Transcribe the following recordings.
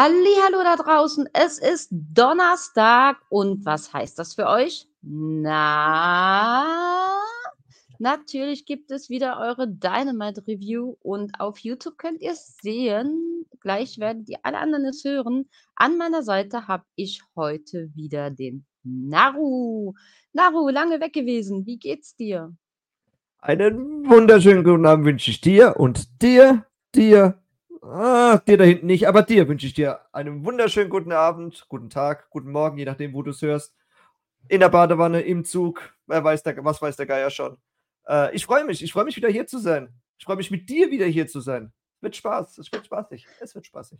Hallo da draußen, es ist Donnerstag und was heißt das für euch? Na, natürlich gibt es wieder eure Dynamite Review und auf YouTube könnt ihr es sehen. Gleich werdet ihr alle anderen es hören. An meiner Seite habe ich heute wieder den Naru. Naru, lange weg gewesen. Wie geht's dir? Einen wunderschönen guten Abend wünsche ich dir und dir, dir Ah, dir da hinten nicht, aber dir wünsche ich dir einen wunderschönen guten Abend, guten Tag, guten Morgen, je nachdem, wo du es hörst. In der Badewanne, im Zug, wer weiß der, was weiß der Geier schon. Äh, ich freue mich, ich freue mich wieder hier zu sein. Ich freue mich mit dir wieder hier zu sein. Wird Spaß, es wird spaßig, es wird spaßig.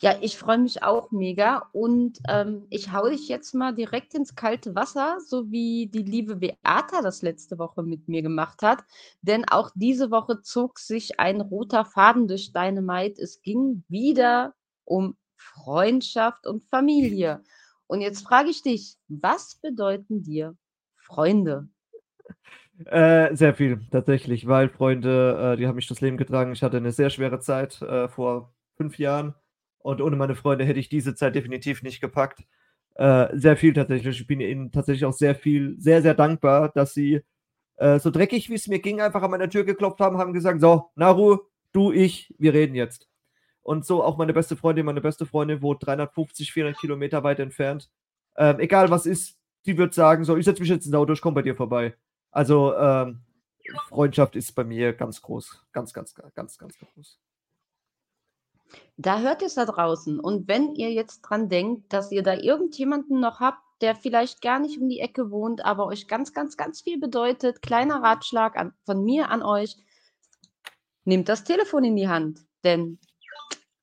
Ja, ich freue mich auch mega und ähm, ich hau dich jetzt mal direkt ins kalte Wasser, so wie die liebe Beata das letzte Woche mit mir gemacht hat. Denn auch diese Woche zog sich ein roter Faden durch Dynamite. Es ging wieder um Freundschaft und Familie. Und jetzt frage ich dich, was bedeuten dir Freunde? Äh, sehr viel, tatsächlich, weil Freunde, äh, die haben mich das Leben getragen. Ich hatte eine sehr schwere Zeit äh, vor fünf Jahren und ohne meine Freunde hätte ich diese Zeit definitiv nicht gepackt. Äh, sehr viel tatsächlich. Ich bin ihnen tatsächlich auch sehr viel, sehr, sehr dankbar, dass sie äh, so dreckig wie es mir ging, einfach an meiner Tür geklopft haben, haben gesagt: So, Naru, du, ich, wir reden jetzt. Und so auch meine beste Freundin, meine beste Freundin wohnt 350, 400 Kilometer weit entfernt. Ähm, egal was ist, die wird sagen: So, ich setze mich jetzt ins Auto, ich komme bei dir vorbei. Also, ähm, Freundschaft ist bei mir ganz groß. Ganz, ganz, ganz, ganz, ganz groß. Da hört ihr es da draußen. Und wenn ihr jetzt dran denkt, dass ihr da irgendjemanden noch habt, der vielleicht gar nicht um die Ecke wohnt, aber euch ganz, ganz, ganz viel bedeutet, kleiner Ratschlag an, von mir an euch, nehmt das Telefon in die Hand. Denn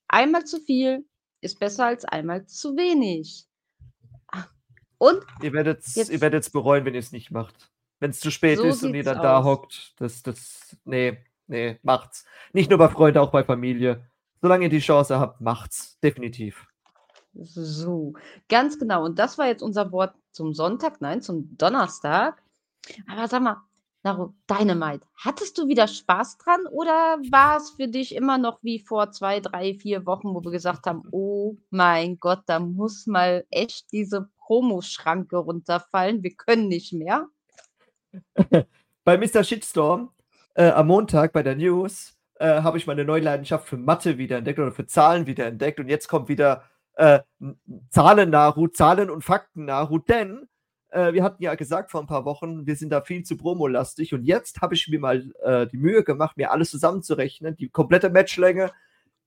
einmal zu viel ist besser als einmal zu wenig. Und ihr werdet es bereuen, wenn ihr es nicht macht. Wenn es zu spät so ist und ihr dann aus. da hockt, das, das, nee, nee, macht's. Nicht nur bei Freunden, auch bei Familie. Solange ihr die Chance habt, macht's. Definitiv. So, ganz genau. Und das war jetzt unser Wort zum Sonntag, nein, zum Donnerstag. Aber sag mal, Naru, Dynamite, hattest du wieder Spaß dran oder war es für dich immer noch wie vor zwei, drei, vier Wochen, wo wir gesagt haben, oh mein Gott, da muss mal echt diese Promoschranke runterfallen, wir können nicht mehr? bei Mr. Shitstorm äh, am Montag bei der News äh, habe ich meine neue Leidenschaft für Mathe wiederentdeckt oder für Zahlen wiederentdeckt. Und jetzt kommt wieder äh, Zahlen-Naru, Zahlen- und Fakten-Naru, denn äh, wir hatten ja gesagt vor ein paar Wochen, wir sind da viel zu promolastig. Und jetzt habe ich mir mal äh, die Mühe gemacht, mir alles zusammenzurechnen. Die komplette Matchlänge,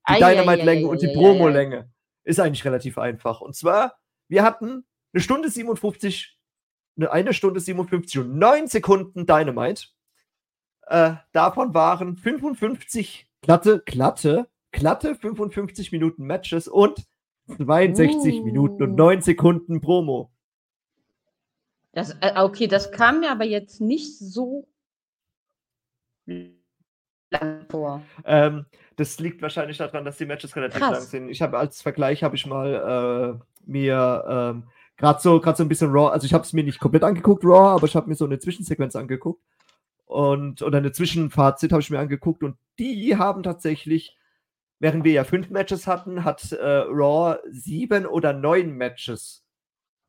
die Dynamite-Länge und die Promo-Länge. Ist eigentlich relativ einfach. Und zwar, wir hatten eine Stunde 57, eine Stunde 57 und 9 Sekunden Dynamite. Äh, davon waren 55 glatte, glatte, glatte 55 Minuten Matches und 62 uh. Minuten und 9 Sekunden Promo. Das, äh, okay, das kam mir aber jetzt nicht so lang vor. Ähm, das liegt wahrscheinlich daran, dass die Matches relativ Krass. lang sind. Ich habe als Vergleich habe ich mal äh, mir ähm, gerade so gerade so ein bisschen Raw, also ich habe es mir nicht komplett angeguckt Raw, aber ich habe mir so eine Zwischensequenz angeguckt und oder eine Zwischenfazit habe ich mir angeguckt und die haben tatsächlich, während wir ja fünf Matches hatten, hat äh, Raw sieben oder neun Matches.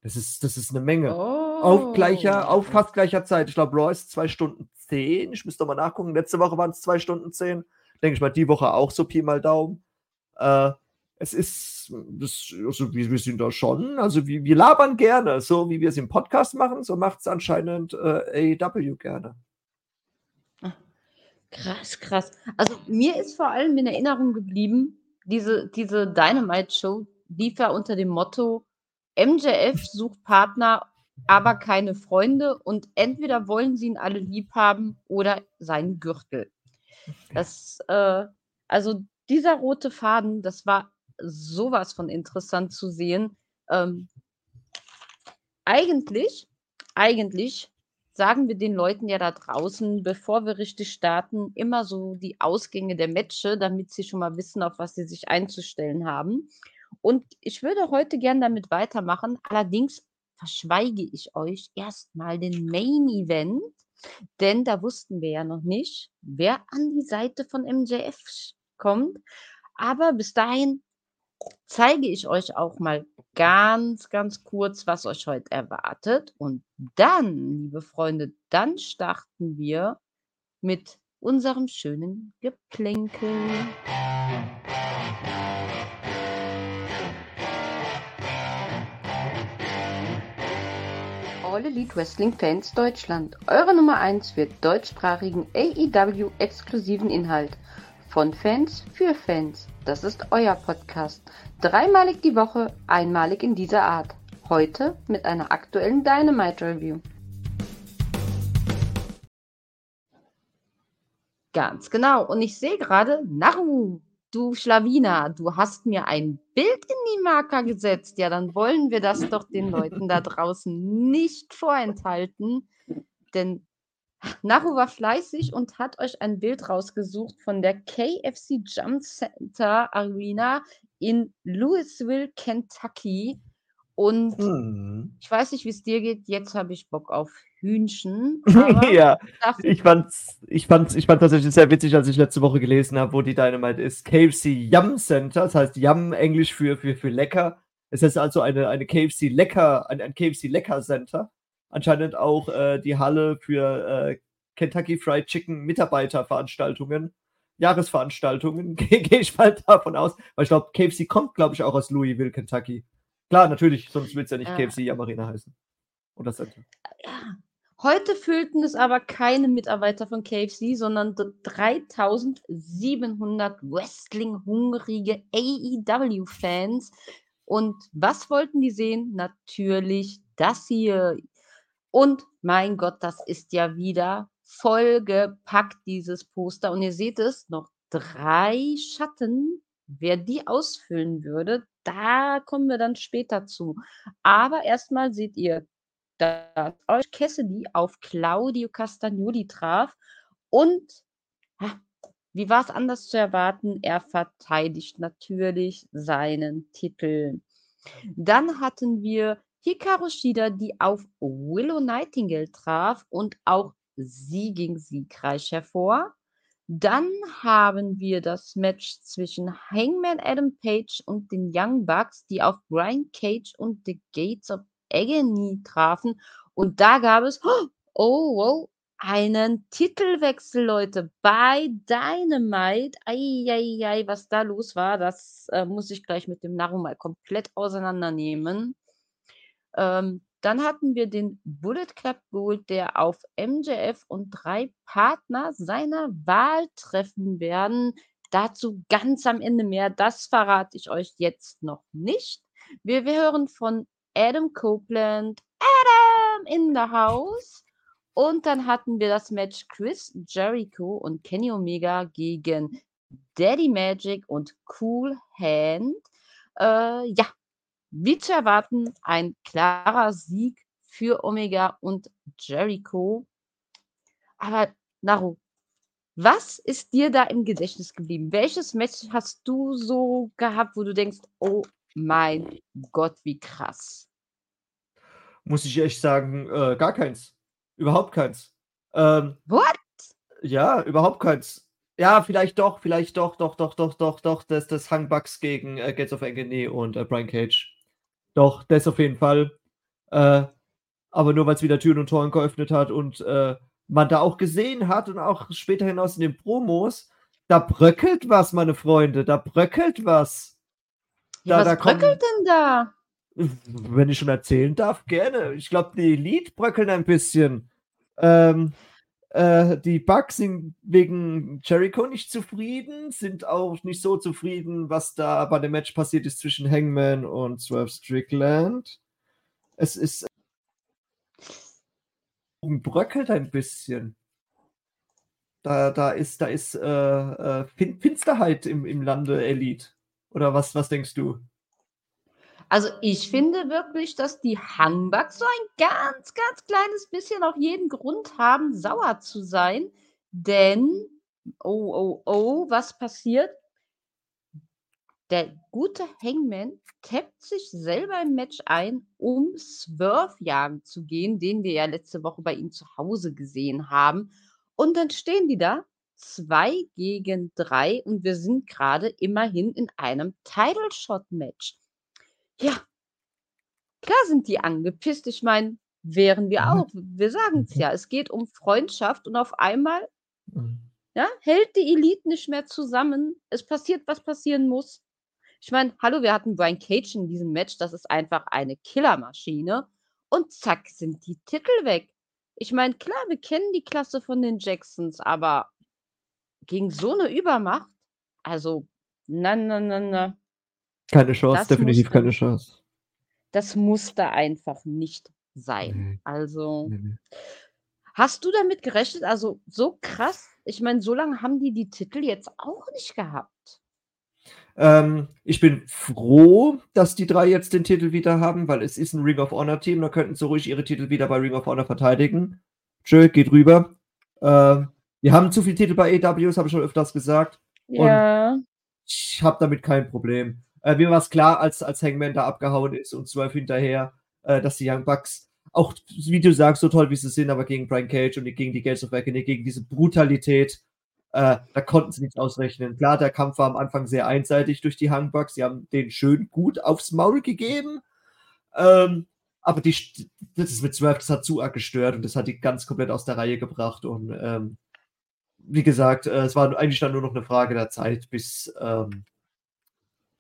Das ist, das ist eine Menge. Oh. Auf gleicher, auf fast gleicher Zeit. Ich glaube, Raw ist zwei Stunden zehn. Ich müsste mal nachgucken. Letzte Woche waren es zwei Stunden zehn. Denke ich mal, die Woche auch so Pi mal Daumen. Äh, es ist, das, also wir, wir sind da schon, also wir, wir labern gerne, so wie wir es im Podcast machen, so macht es anscheinend äh, AEW gerne. Krass, krass. Also mir ist vor allem in Erinnerung geblieben, diese, diese Dynamite-Show lief ja unter dem Motto, MJF sucht Partner, aber keine Freunde und entweder wollen sie ihn alle lieb haben oder seinen Gürtel. Das, äh, also dieser rote Faden, das war sowas von interessant zu sehen. Ähm, eigentlich, eigentlich sagen wir den Leuten ja da draußen, bevor wir richtig starten, immer so die Ausgänge der Matches, damit sie schon mal wissen, auf was sie sich einzustellen haben. Und ich würde heute gern damit weitermachen. Allerdings verschweige ich euch erstmal den Main Event, denn da wussten wir ja noch nicht, wer an die Seite von MJF kommt. Aber bis dahin zeige ich euch auch mal ganz, ganz kurz, was euch heute erwartet. Und dann, liebe Freunde, dann starten wir mit unserem schönen Geplänkel. All Elite Wrestling Fans Deutschland. Eure Nummer 1 für deutschsprachigen AEW-exklusiven Inhalt. Von Fans für Fans. Das ist euer Podcast. Dreimalig die Woche, einmalig in dieser Art. Heute mit einer aktuellen Dynamite Review. Ganz genau. Und ich sehe gerade, Naru, du Schlawiner, du hast mir ein Bild in die Marker gesetzt. Ja, dann wollen wir das doch den Leuten da draußen nicht vorenthalten. Denn Naru war fleißig und hat euch ein Bild rausgesucht von der KFC Jump Center Arena in Louisville, Kentucky. Und hm. ich weiß nicht, wie es dir geht. Jetzt habe ich Bock auf Hühnchen. ja, ich fand's, ich fand's, ich fand tatsächlich sehr witzig, als ich letzte Woche gelesen habe, wo die Dynamite ist. KFC Yum Center, das heißt Yum Englisch für, für, für lecker. Es ist also eine, eine KFC Lecker, ein, ein KFC Lecker Center. Anscheinend auch äh, die Halle für äh, Kentucky Fried Chicken Mitarbeiterveranstaltungen, Jahresveranstaltungen, gehe ich mal davon aus. Weil ich glaube, KFC kommt, glaube ich, auch aus Louisville, Kentucky. Klar, natürlich, sonst will es ja nicht ja. KFC Arena heißen. Oder Center. Ja, Heute füllten es aber keine Mitarbeiter von KFC, sondern 3700 Wrestling-hungrige AEW-Fans. Und was wollten die sehen? Natürlich das hier. Und mein Gott, das ist ja wieder vollgepackt, dieses Poster. Und ihr seht es, noch drei Schatten. Wer die ausfüllen würde, da kommen wir dann später zu. Aber erstmal seht ihr dass euch Cassidy auf Claudio Castagnoli traf und wie war es anders zu erwarten? Er verteidigt natürlich seinen Titel. Dann hatten wir Hikaru Shida, die auf Willow Nightingale traf und auch sie ging siegreich hervor. Dann haben wir das Match zwischen Hangman Adam Page und den Young Bucks, die auf Brian Cage und The Gates of Agony trafen. Und da gab es, oh, oh, einen Titelwechsel, Leute, bei Dynamite. Eieiei, was da los war, das äh, muss ich gleich mit dem Narro mal komplett auseinandernehmen. Ähm, dann hatten wir den Bullet Club Gold, der auf MJF und drei Partner seiner Wahl treffen werden. Dazu ganz am Ende mehr. Das verrate ich euch jetzt noch nicht. Wir, wir hören von Adam Copeland, Adam in the house. Und dann hatten wir das Match Chris Jericho und Kenny Omega gegen Daddy Magic und Cool Hand. Äh, ja, wie zu erwarten, ein klarer Sieg für Omega und Jericho. Aber Naru, was ist dir da im Gedächtnis geblieben? Welches Match hast du so gehabt, wo du denkst, oh mein Gott, wie krass. Muss ich echt sagen, äh, gar keins. Überhaupt keins. Ähm, What? Ja, überhaupt keins. Ja, vielleicht doch, vielleicht doch, doch, doch, doch, doch, doch, das, das Hangbucks gegen äh, Gates of Agony und äh, Brian Cage. Doch, das auf jeden Fall. Äh, aber nur weil es wieder Türen und Toren geöffnet hat und äh, man da auch gesehen hat und auch später hinaus in den Promos, da bröckelt was, meine Freunde, da bröckelt was. Ja, da, was da bröckelt denn da? Wenn ich schon erzählen darf, gerne. Ich glaube, die Elite bröckeln ein bisschen. Ähm, äh, die Bugs sind wegen Jericho nicht zufrieden, sind auch nicht so zufrieden, was da bei dem Match passiert ist zwischen Hangman und Swerve Strickland. Es ist bröckelt ein bisschen. Da, da ist, da ist äh, äh, Finsterheit im, im Lande Elite. Oder was, was denkst du? Also ich finde wirklich, dass die Hangbugs so ein ganz, ganz kleines bisschen auch jeden Grund haben, sauer zu sein. Denn, oh, oh, oh, was passiert? Der gute Hangman tappt sich selber im Match ein, um Swerve jagen zu gehen, den wir ja letzte Woche bei ihm zu Hause gesehen haben. Und dann stehen die da 2 gegen 3 und wir sind gerade immerhin in einem Title Shot Match. Ja. Klar sind die angepisst. Ich meine, wären wir Mhm. auch. Wir sagen's Mhm. ja. Es geht um Freundschaft und auf einmal Mhm. ja, hält die Elite nicht mehr zusammen. Es passiert, was passieren muss. Ich meine, hallo, wir hatten Brian Cage in diesem Match. Das ist einfach eine Killermaschine. Und zack, sind die Titel weg. Ich meine, klar, wir kennen die Klasse von den Jacksons, aber gegen so 'ne Übermacht? Also, na, na, na, na. Keine Chance, Das definitiv musste keine Chance. das musste einfach nicht sein. Ne. Also Ne, ne. Hast du damit gerechnet? Also, so krass? Ich meine, so lange haben die die Titel jetzt auch nicht gehabt. Ähm, ich bin froh, dass die 3 jetzt den Titel wieder haben, weil es ist 'n Ring of Honor Team, da könnten sie ruhig ihre Titel wieder bei Ring of Honor verteidigen. Tschö, geht rüber. Ähm, wir haben zu viele Titel bei AEW, das habe ich schon öfters gesagt. Und Ja. ich habe damit kein Problem. Äh, mir war's klar, als als Hangman da abgehauen ist und Swerve hinterher, äh, dass die Young Bucks auch, wie du sagst, so toll wie sie sind, aber gegen Brian Cage und gegen die Gates of Reckoning, gegen diese Brutalität, äh, da konnten sie nichts ausrechnen. Klar, der Kampf war am Anfang sehr einseitig durch die Young Bucks. Sie haben denen schön gut aufs Maul gegeben. Ähm, aber die das ist mit Swerve, das hat zu arg gestört und das hat die ganz komplett aus der Reihe gebracht und, ähm, wie gesagt, äh, es war eigentlich dann nur noch 'ne Frage der Zeit, bis, ähm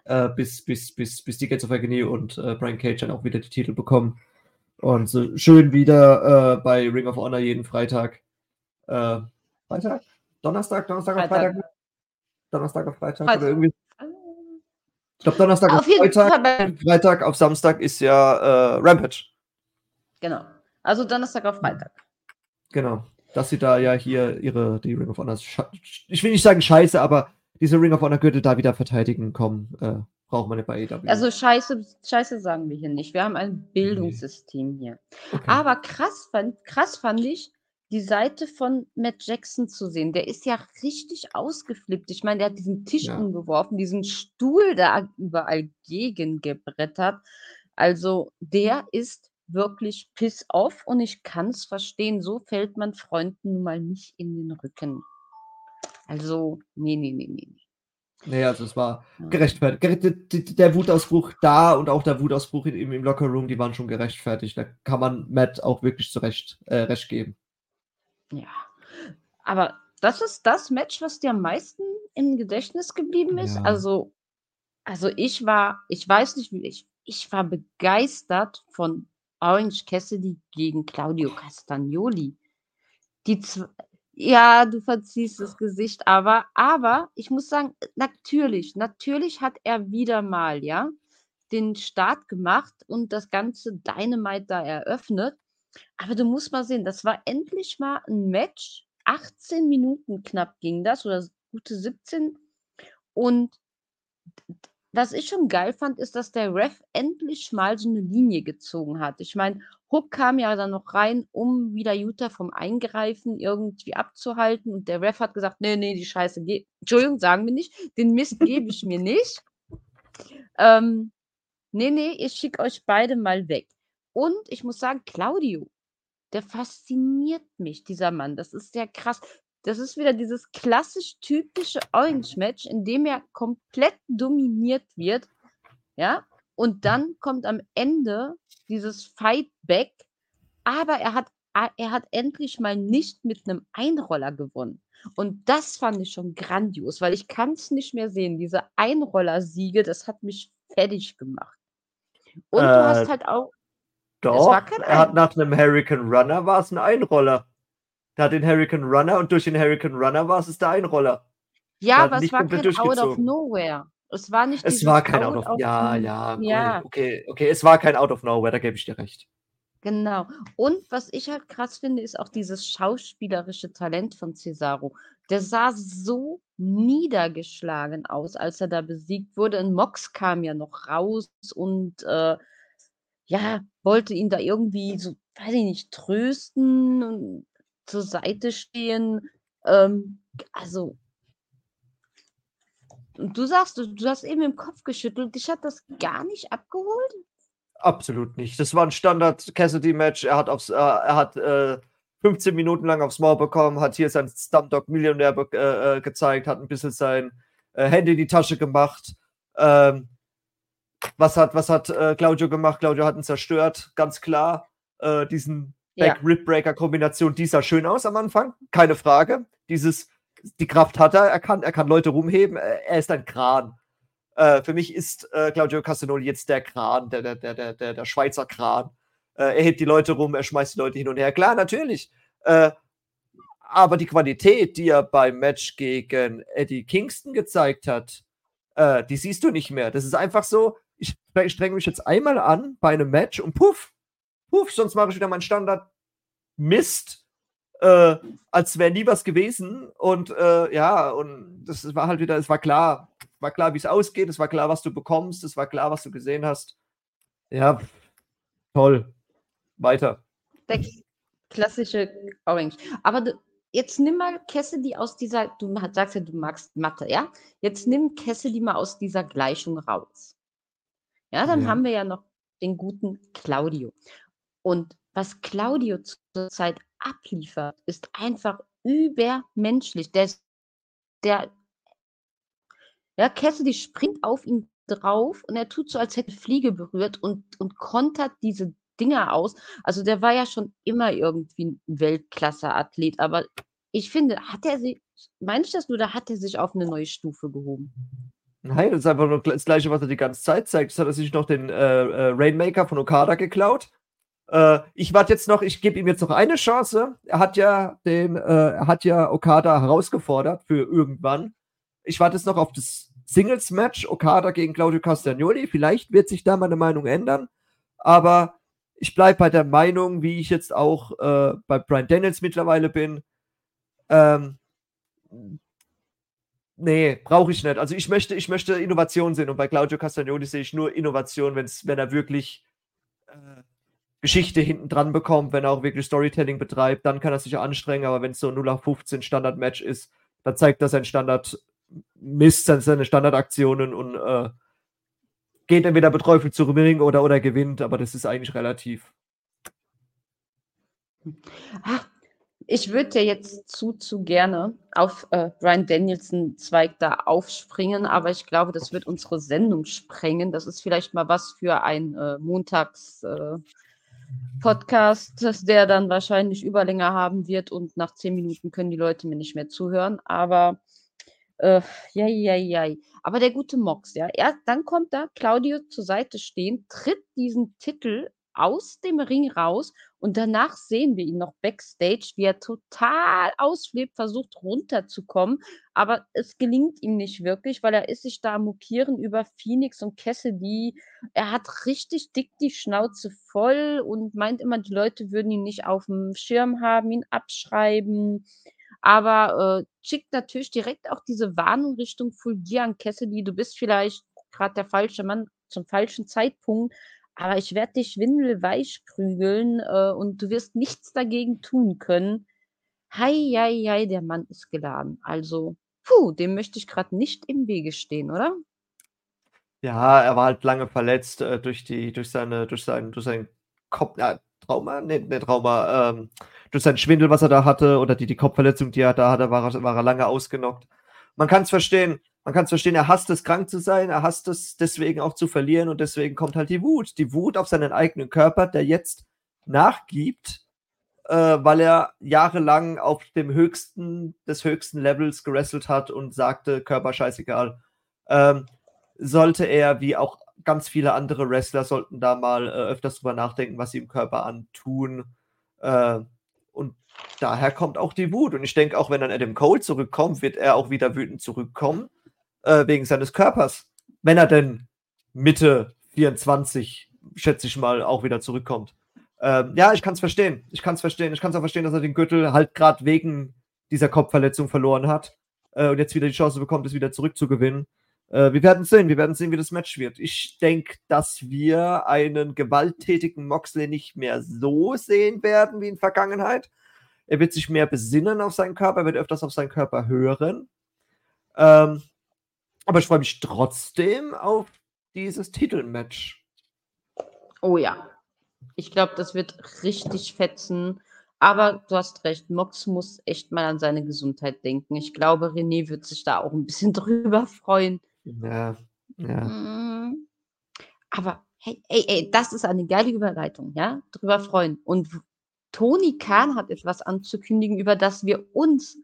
äh, bis bis bis bis die Gates of Agony und, äh, Brian Cage dann auch wieder die Titel bekommen. Und so schön wieder, äh, bei Ring of Honor jeden Freitag. Äh, Freitag? Donnerstag? Donnerstag auf Freitag. Donnerstag auf Freitag oder Freitag. irgendwie Ah. ich glaube, Donnerstag auf Auf Freitag. Fall Freitag auf Samstag ist ja, äh, Rampage. Genau. Also, Donnerstag auf Freitag. Genau. Dass sie da ja hier ihre die Ring of Honor ich will nicht sagen Scheiße, aber diese Ring of Honor Gürtel da wieder verteidigen kommen, äh, braucht man nicht bei AEW. Also, Scheiße Scheiße sagen wir hier nicht. Wir haben ein Bildungssystem hier. Okay. Aber krass fand krass fand ich, die Seite von Matt Jackson zu sehen. Der ist ja richtig ausgeflippt. Ich meine, der hat diesen Tisch Ja. umgeworfen, diesen Stuhl da überall gegengebrettert. Also, der ist wirklich piss off und ich kann's verstehen. So fällt man Freunden nun mal nicht in den Rücken. Also, ne, ne, ne, ne, ne. Ne, also es war gerechtfertigt. Der Wutausbruch da und auch der Wutausbruch im im Lockerroom, die waren schon gerechtfertigt. Da kann man Matt auch wirklich zu Recht äh, Recht geben. Ja. Aber das ist das Match, was dir am meisten im Gedächtnis geblieben ist? Ja. Also also, ich war ich weiß nicht, wie ich ich war begeistert von Orange Cassidy gegen Claudio Castagnoli. Die zw ja, du verziehst das Gesicht, aber aber ich muss sagen, natürlich natürlich hat er wieder mal, ja, den Start gemacht und das ganze Dynamite da eröffnet. Aber du musst mal sehen, das war endlich mal 'n Match. 18 Minuten knapp ging das oder gute 17. Und was ich schon geil fand, ist, dass der Ref endlich mal so 'ne Linie gezogen hat. Ich meine, Hook kam ja dann noch rein, um wieder Yuta vom Eingreifen irgendwie abzuhalten und der Ref hat gesagt: „Ne, ne, die Scheiße ge Entschuldigung, sagen wir nicht. Den Mist gebe ich mir nicht. Ähm, ne, ne, ich schicke euch beide mal weg.“ Und ich muss sagen, Claudio, der fasziniert mich, dieser Mann. Das ist sehr krass. Das ist wieder dieses klassisch typische Orange-Match, in dem er komplett dominiert wird, ja? Und dann kommt am Ende dieses Fight Back, aber er hat er hat endlich mal nicht mit 'nem Einroller gewonnen. Und das fand ich schon grandios, weil ich kann's nicht mehr sehen. Diese Einroller-Siege, das hat mich fertig gemacht. Und du hast Äh, halt auch es war doch, er hat Ein nach 'nem Hurricane Runner war's 'n Einroller. Der hat den Hurricane Runner und durch den Hurricane Runner war's es der Einroller. Ja, aber es war kein Out of. Nowhere. Es war nicht Es war kein Out of of ja, ja, cool. ja. Okay, okay, es war kein Out of Nowhere, da gebe ich dir recht. Genau. Und was ich halt krass finde, ist auch dieses schauspielerische Talent von Cesaro. Der sah so niedergeschlagen aus, als er da besiegt wurde. Und Mox kam ja noch raus und, äh, ja, wollte ihn da irgendwie so, weiß ich nicht, trösten und zur Seite stehen. Ähm, also und du sagst, du du hast eben im Kopf geschüttelt, dich hat das gar nicht abgeholt? Absolut nicht. Das war 'n Standard Cassidy-Match. Er hat aufs äh, er hat, äh, 15 Minuten lang aufs Maul bekommen, hat hier sein Stumpdog Millionär äh, äh, gezeigt, hat ein bisschen sein äh, Handy in die Tasche gemacht. Ähm, was hat, was hat äh, Claudio gemacht? Claudio hat ihn zerstört, ganz klar. Diesen Back Rib Breaker Kombination, die sah schön aus am Anfang, keine Frage. Dieses, die Kraft hat er, er kann, er kann Leute rumheben, er ist ein Kran. Äh, für mich ist äh, Claudio Castagnoli jetzt der Kran, der, der, der, der, der Schweizer Kran. Äh, er hebt die Leute rum, er schmeißt die Leute hin und her. Klar, natürlich. Äh, aber die Qualität, die er beim Match gegen Eddie Kingston gezeigt hat, äh, die siehst du nicht mehr. Das ist einfach so, ich strenge mich jetzt einmal an bei einem Match und puff, puff, sonst mache ich wieder meinen Standard Mist, äh, als wäre nie was gewesen. Und äh, ja, und das war halt wieder, es war klar, war klar, wie es ausgeht, es war klar, was du bekommst, es war klar, was du gesehen hast. Ja, toll. Weiter. Der klassische Orange. Aber du, jetzt nimm mal Cassidy aus dieser, du sagst ja, du magst Mathe, ja? Jetzt nimm Cassidy mal aus dieser Gleichung raus. Ja, dann ja. haben wir ja noch den guten Claudio. Und was Claudio zurzeit abliefert, ist einfach übermenschlich. Der, der, ja, Cassidy springt auf ihn drauf und er tut so, als hätte Fliege berührt und, und kontert diese Dinger aus. Also der war ja schon immer irgendwie ein Weltklasse-Athlet, aber ich finde, hat er sich, meinst du das nur, da hat er sich auf eine neue Stufe gehoben? Nein, das ist einfach nur das Gleiche, was er die ganze Zeit zeigt. Das hat er sich noch den äh, äh, Rainmaker von Okada geklaut. Äh, ich warte jetzt noch, ich gebe ihm jetzt noch eine Chance. Er hat ja den, äh, er hat ja Okada herausgefordert für irgendwann. Ich warte jetzt noch auf das Singles-Match Okada gegen Claudio Castagnoli. Vielleicht wird sich da meine Meinung ändern. Aber ich bleibe bei der Meinung, wie ich jetzt auch äh, bei Brian Daniels mittlerweile bin. Ähm, nee, brauche ich nicht. Also ich möchte, ich möchte Innovation sehen und bei Claudio Castagnoli sehe ich nur Innovation, wenn's, wenn er wirklich äh, Geschichte hinten dran bekommt, wenn er auch wirklich Storytelling betreibt, dann kann er sich anstrengen, aber wenn es so 0 nach 15 Standard-Match ist, dann zeigt er sein Standard Mist, seine Standardaktionen und äh, geht entweder beträufelt zu Ring oder, oder gewinnt, aber das ist eigentlich relativ. Ach, ich würde ja jetzt zu, zu gerne auf äh, Brian Danielson Zweig da aufspringen, aber ich glaube, das wird unsere Sendung sprengen. Das ist vielleicht mal was für ein äh, Montags äh, Podcast, der dann wahrscheinlich Überlänge haben wird und nach zehn Minuten können die Leute mir nicht mehr zuhören. Aber äh, ja, ja, ja. Aber der gute Mox, ja, er, dann kommt da Claudio zur Seite stehen, tritt diesen Titel aus dem Ring raus und danach sehen wir ihn noch backstage, wie er total ausflippt, versucht runterzukommen, aber es gelingt ihm nicht wirklich, weil er ist sich da mokieren über Phoenix und Cassidy. Er hat richtig dick die Schnauze voll und meint immer, die Leute würden ihn nicht auf dem Schirm haben, ihn abschreiben. Aber äh, schickt natürlich direkt auch diese Warnung Richtung Fulgian Cassidy. Du bist vielleicht gerade der falsche Mann zum falschen Zeitpunkt aber ich werde dich windelweich prügeln äh, und du wirst nichts dagegen tun können. Hei, hei, hei, der Mann ist geladen. Also, puh, dem möchte ich gerade nicht im Wege stehen, oder? Ja, er war halt lange verletzt äh, durch die, durch seine, durch seinen, durch seinen Kopf, ja, Trauma, nee, nee Trauma, ähm, durch seinen Schwindel, was er da hatte, oder die, die Kopfverletzung, die er da hatte, war war er lange ausgenockt. Man kann es verstehen, man kann es verstehen, er hasst es, krank zu sein, er hasst es deswegen auch zu verlieren und deswegen kommt halt die Wut. Die Wut auf seinen eigenen Körper, der jetzt nachgibt, äh, weil er jahrelang auf dem höchsten des höchsten Levels gerestelt hat und sagte, Körper scheißegal. Ähm, sollte er, wie auch ganz viele andere Wrestler, sollten da mal äh, öfters drüber nachdenken, was sie im Körper antun. Äh, und daher kommt auch die Wut. Und ich denke, auch wenn dann Adam Cole zurückkommt, wird er auch wieder wütend zurückkommen äh, wegen seines Körpers. Wenn er denn Mitte 24, schätze ich mal, auch wieder zurückkommt. Ähm, ja, ich kann es verstehen. Ich kann es verstehen. Ich kann es auch verstehen, dass er den Gürtel halt gerade wegen dieser Kopfverletzung verloren hat äh, und jetzt wieder die Chance bekommt, es wieder zurückzugewinnen. Äh, wir werden sehen. Wir werden sehen, wie das Match wird. Ich denke, dass wir einen gewalttätigen Moxley nicht mehr so sehen werden wie in Vergangenheit. Er wird sich mehr besinnen auf seinen Körper, er wird öfters auf seinen Körper hören. Ähm, aber ich freue mich trotzdem auf dieses Titelmatch. Oh ja. Ich glaube, das wird richtig fetzen. Aber du hast recht, Mox muss echt mal an seine Gesundheit denken. Ich glaube, René wird sich da auch ein bisschen drüber freuen. Ja, ja. Mm. Aber hey, ey, ey, das ist eine geile Überleitung, ja? Drüber freuen. Und Toni Kahn hat etwas anzukündigen, über das wir uns,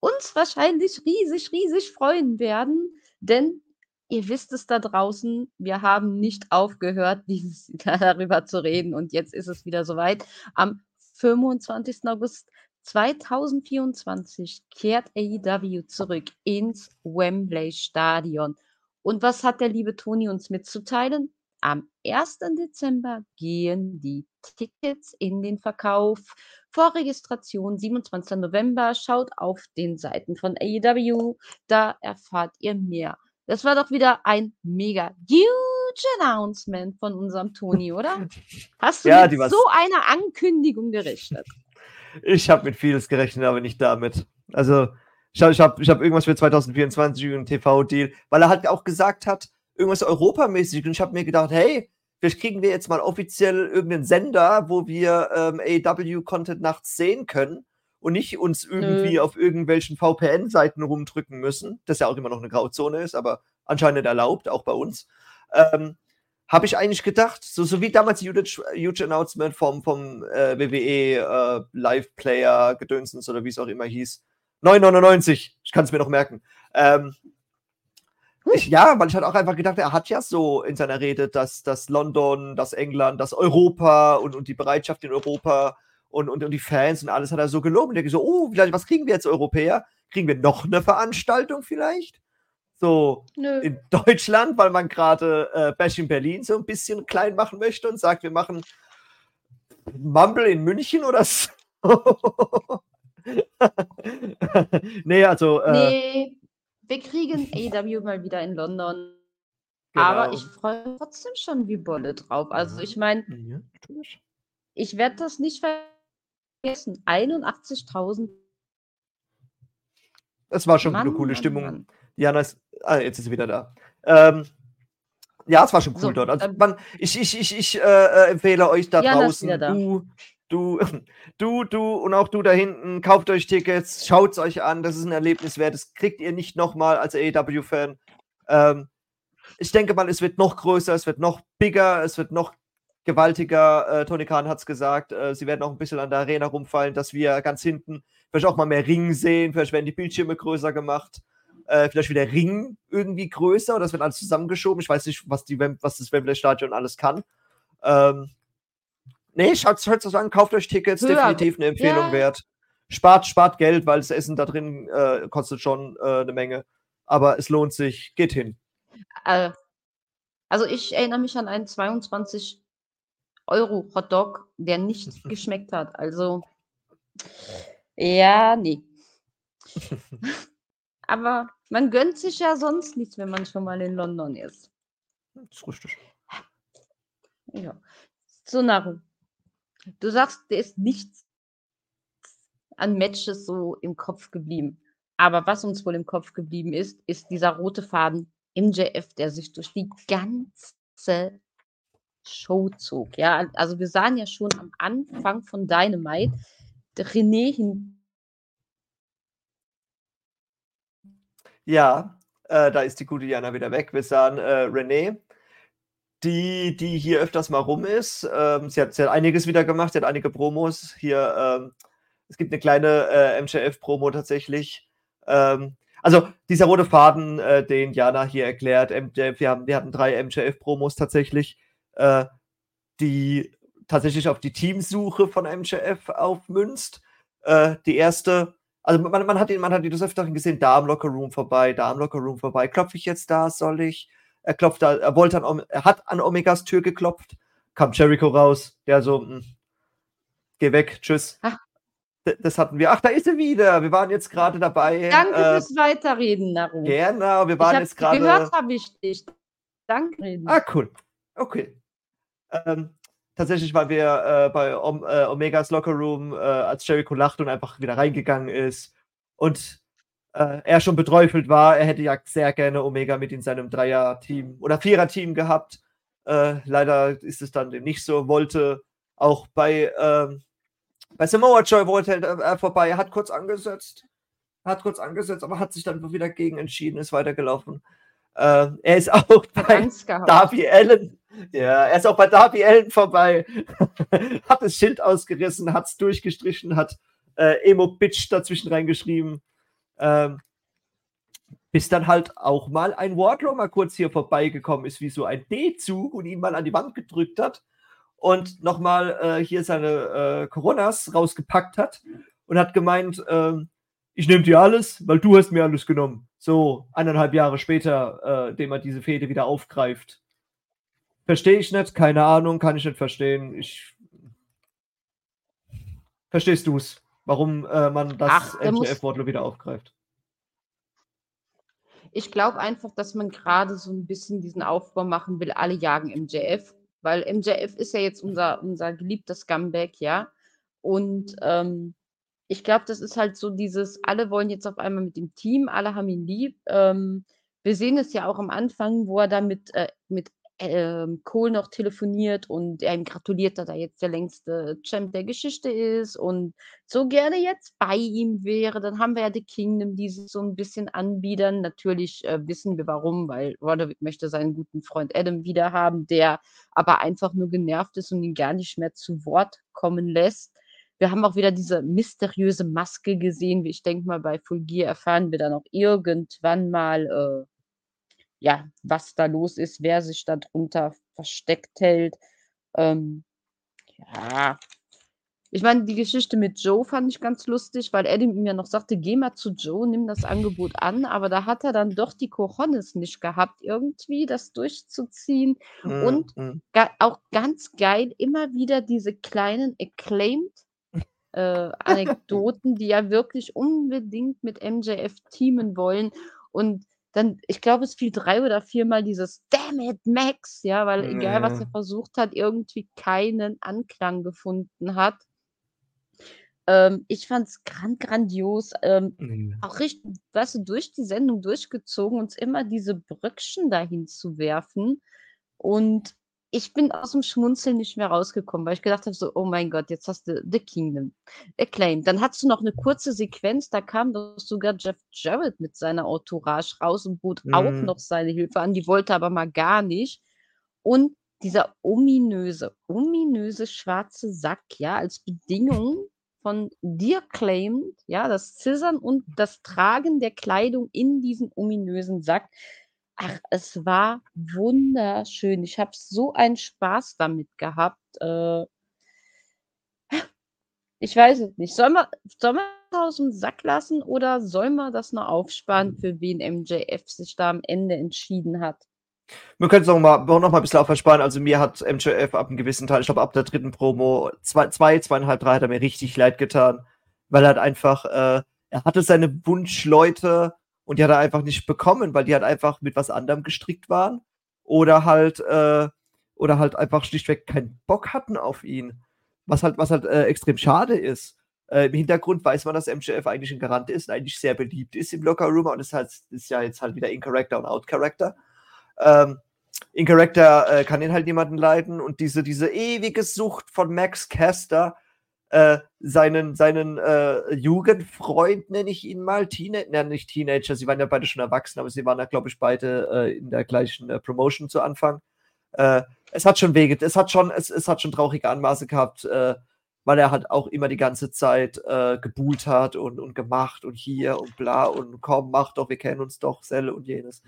uns wahrscheinlich riesig, riesig freuen werden. Denn ihr wisst es da draußen, wir haben nicht aufgehört, dieses, darüber zu reden. Und jetzt ist es wieder soweit. Am 25. August 2024 kehrt AEW zurück ins Wembley Stadion. Und was hat der liebe Toni uns mitzuteilen? Am 1. Dezember gehen die Tickets in den Verkauf. Vorregistration 27. November. Schaut auf den Seiten von AEW, da erfahrt ihr mehr. Das war doch wieder ein mega huge Announcement von unserem Toni, oder? Hast du Ja, mit so einer Ankündigung gerechnet? Ich habe mit vieles gerechnet, aber nicht damit. Also, ich habe ich hab, ich hab irgendwas für 2024 einen TV-Deal, weil er halt auch gesagt hat, irgendwas europamäßig. Und ich habe mir gedacht, hey, vielleicht kriegen wir jetzt mal offiziell irgendeinen Sender, wo wir ähm, AEW-Content nachts sehen können und nicht uns irgendwie auf irgendwelchen VPN-Seiten rumdrücken müssen, das ja auch immer noch eine Grauzone ist, aber anscheinend erlaubt, auch bei uns. Ähm, habe ich eigentlich gedacht, so, so wie damals die huge, huge Announcement vom, vom äh, WWE äh, Live-Player Gedönsens oder wie es auch immer hieß. 9,99, ich kann es mir noch merken. Ähm, ich, ja, weil ich halt auch einfach gedacht, er hat ja so in seiner Rede, dass, dass London, dass England, dass Europa und, und die Bereitschaft in Europa und, und, und die Fans und alles hat er so gelobt. Und ich so, oh, vielleicht, was kriegen wir jetzt Europäer? Kriegen wir noch eine Veranstaltung vielleicht? So Nö. in Deutschland, weil man gerade äh, Bash in Berlin so ein bisschen klein machen möchte und sagt, wir machen Mumble in München oder so. nee, also. Äh, Nee, wir kriegen AEW mal wieder in London. Aber genau. ich freue mich trotzdem schon wie Bolle drauf. Also ich meine, Ja, ich werde das nicht vergessen. 81.000 Es war schon Mann, eine coole Mann, Stimmung. Mann. Jana ist. Ah, jetzt ist sie wieder da. Ähm, ja, es war schon cool So, dort. Also man, ich ich, ich, ich äh, äh, empfehle euch da Jana draußen, da. du, du, du, du und auch du da hinten, kauft euch Tickets, schaut es euch an. Das ist ein Erlebnis wert. Das kriegt ihr nicht nochmal als AEW-Fan. Ähm, ich denke mal, es wird noch größer, es wird noch bigger, es wird noch gewaltiger. Äh, Tony Khan hat es gesagt, äh, sie werden auch ein bisschen an der Arena rumfallen, dass wir ganz hinten vielleicht auch mal mehr Ring sehen, vielleicht werden die Bildschirme größer gemacht, äh, vielleicht wieder Ring irgendwie größer oder es wird alles zusammengeschoben. Ich weiß nicht, was, die, was das Wembley Stadion alles kann. Ähm, nee, schaut es euch an, kauft euch Tickets, Höher. definitiv eine Empfehlung Ja. wert. Spart, spart Geld, weil das Essen da drin äh, kostet schon äh, eine Menge. Aber es lohnt sich, geht hin. Äh, also ich erinnere mich an einen 22 Euro Hotdog, der nicht geschmeckt hat. Also ja, nee. Aber man gönnt sich ja sonst nichts, wenn man schon mal in London ist. Das ist richtig. Ja. So, Naru. Du sagst, dir ist nichts an Matches so im Kopf geblieben. Aber was uns wohl im Kopf geblieben ist, ist dieser rote Faden MJF, der sich durch die ganze Show zog. Ja, also wir sahen ja schon am Anfang von Dynamite René hin. Ja, äh, da ist die gute Jana wieder weg. Wir sahen äh, Renee, die, die hier öfters mal rum ist. Ähm, sie, hat, sie hat einiges wieder gemacht, sie hat einige Promos. Hier, ähm, es gibt eine kleine äh, MJF-Promo tatsächlich. Ähm, also dieser rote Faden, äh, den Jana hier erklärt, MJF, wir, haben, wir hatten drei MJF-Promos tatsächlich, äh, die tatsächlich auf die Teamsuche von MJF aufmünzt. Äh, die erste, also man, man hat ihn, man hat ihn des Öfteren gesehen, da am Lockerroom vorbei, da am Lockerroom vorbei. Klopfe ich jetzt da, soll ich? Er klopft da, er wollte an, er hat an Omegas Tür geklopft, kam Jericho raus, der so, "Hm, geh weg, tschüss. Ach. D- Das hatten wir. Ach, da ist er wieder. Wir waren jetzt gerade dabei. Danke äh, fürs Weiterreden, Naru. Genau, wir waren jetzt gerade. gehört habe ich dich. Danke. Ah, cool. Okay. Ähm, tatsächlich waren wir äh, bei Om äh, Omegas Locker Room, äh, als Jericho lacht und einfach wieder reingegangen ist und äh, er schon beträufelt war. Er hätte ja sehr gerne Omega mit in seinem Dreier-Team oder Vierer-Team gehabt. Äh, leider ist es dann nicht so. Wollte auch bei ähm, Bei Samoa Joe wollte er äh, vorbei, er hat kurz angesetzt, hat kurz angesetzt, aber hat sich dann wieder gegen entschieden, ist weitergelaufen. Äh, er ist auch bei Darby Allen. Ja, er ist auch bei Darby Allen vorbei. hat das Schild ausgerissen, hat es durchgestrichen, hat äh, Emo Bitch dazwischen reingeschrieben. Ähm, bis dann halt auch mal ein Wardlow mal kurz hier vorbeigekommen ist, wie so ein D-Zug und ihn mal an die Wand gedrückt hat und nochmal äh, hier seine äh, Coronas rausgepackt hat und hat gemeint, äh, ich nehme dir alles, weil du hast mir alles genommen. So eineinhalb Jahre später, äh, dem er diese Fehde wieder aufgreift. Verstehe ich nicht, keine Ahnung, kann ich nicht verstehen. Ich Verstehst du es, warum äh, man das MJF-Wort wieder aufgreift? Ich glaube einfach, dass man gerade so ein bisschen diesen Aufbau machen will, alle jagen MJF, weil MJF ist ja jetzt unser, unser geliebter Scumbag, ja. Und ähm, ich glaube, das ist halt so dieses, alle wollen jetzt auf einmal mit dem Team, alle haben ihn lieb. Ähm, wir sehen es ja auch am Anfang, wo er da mit, äh, mit ähm, Cole noch telefoniert und er ihm gratuliert, dass er jetzt der längste Champ der Geschichte ist und so gerne jetzt bei ihm wäre. Dann haben wir ja The Kingdom, die sich so ein bisschen anbiedern. Natürlich äh, wissen wir warum, weil Roderick möchte seinen guten Freund Adam wieder haben, der aber einfach nur genervt ist und ihn gar nicht mehr zu Wort kommen lässt. Wir haben auch wieder diese mysteriöse Maske gesehen. Wie ich denke mal, bei Full Gear erfahren wir dann auch irgendwann mal, äh, ja, was da los ist, wer sich da drunter versteckt hält. Ähm, ja. Ich meine, die Geschichte mit Joe fand ich ganz lustig, weil Adam ihm ja noch sagte, geh mal zu Joe, nimm das Angebot an, aber da hat er dann doch die Cojones nicht gehabt, irgendwie das durchzuziehen. Mm, Und. Ga auch ganz geil, immer wieder diese kleinen Acclaimed äh, Anekdoten, die ja wirklich unbedingt mit MJF teamen wollen. Und dann, ich glaube, es fiel drei oder viermal dieses Damn it, Max, ja, weil egal, was er versucht hat, irgendwie keinen Anklang gefunden hat. Ähm, ich fand es grand, grandios. Ähm, mhm. Auch richtig, weißt du, durch die Sendung durchgezogen, uns immer diese Brückchen dahin zu werfen. Und ich bin aus dem Schmunzeln nicht mehr rausgekommen, weil ich gedacht habe, so, oh mein Gott, jetzt hast du The Kingdom acclaimed. Dann hattest du noch eine kurze Sequenz, da kam doch sogar Jeff Jarrett mit seiner Entourage raus und bot mm. auch mhm. noch seine Hilfe an, die wollte aber mal gar nicht. Und dieser ominöse, ominöse schwarze Sack, ja, als Bedingung von dir claimed, ja, das Zizzern und das Tragen der Kleidung in diesen ominösen Sack, Ach, es war wunderschön. Ich habe so einen Spaß damit gehabt. Äh ich weiß es nicht. Soll man soll man aus dem Sack lassen oder soll man das noch aufsparen, für wen MJF sich da am Ende entschieden hat? Wir können es noch mal noch mal 'n bisschen aufsparen. Also, mir hat MJF ab einem gewissen Teil ich glaube, ab der dritten Promo, zwei zwei, 2,5, 3 hat er mir richtig leid getan, weil er halt einfach, äh er hatte seine Wunschleute und die hat er einfach nicht bekommen, weil die halt einfach mit was anderem gestrickt waren oder halt äh, oder halt einfach schlichtweg keinen Bock hatten auf ihn. Was halt, was halt äh, extrem schade ist. Äh, Im Hintergrund weiß man, dass MJF eigentlich ein Garant ist und eigentlich sehr beliebt ist im Locker Room und ist halt ist ja jetzt halt wieder In Character und Out Character. Ähm, in Character äh, kann ihn halt niemanden leiden und diese, diese ewige Sucht von Max Caster äh, seinen, seinen äh, Jugendfreund, nenne ich ihn mal, Teenager, nicht Teenager, sie waren ja beide schon erwachsen, aber sie waren ja, glaube ich, beide äh, in der gleichen äh, Promotion zu Anfang. Äh, es hat schon wege, es hat schon, es, es hat schon traurige Anmaße gehabt, weil er halt auch immer die ganze Zeit äh, gebuhlt hat und, und gemacht und hier und bla und komm, mach doch, wir kennen uns doch, Selle und jenes.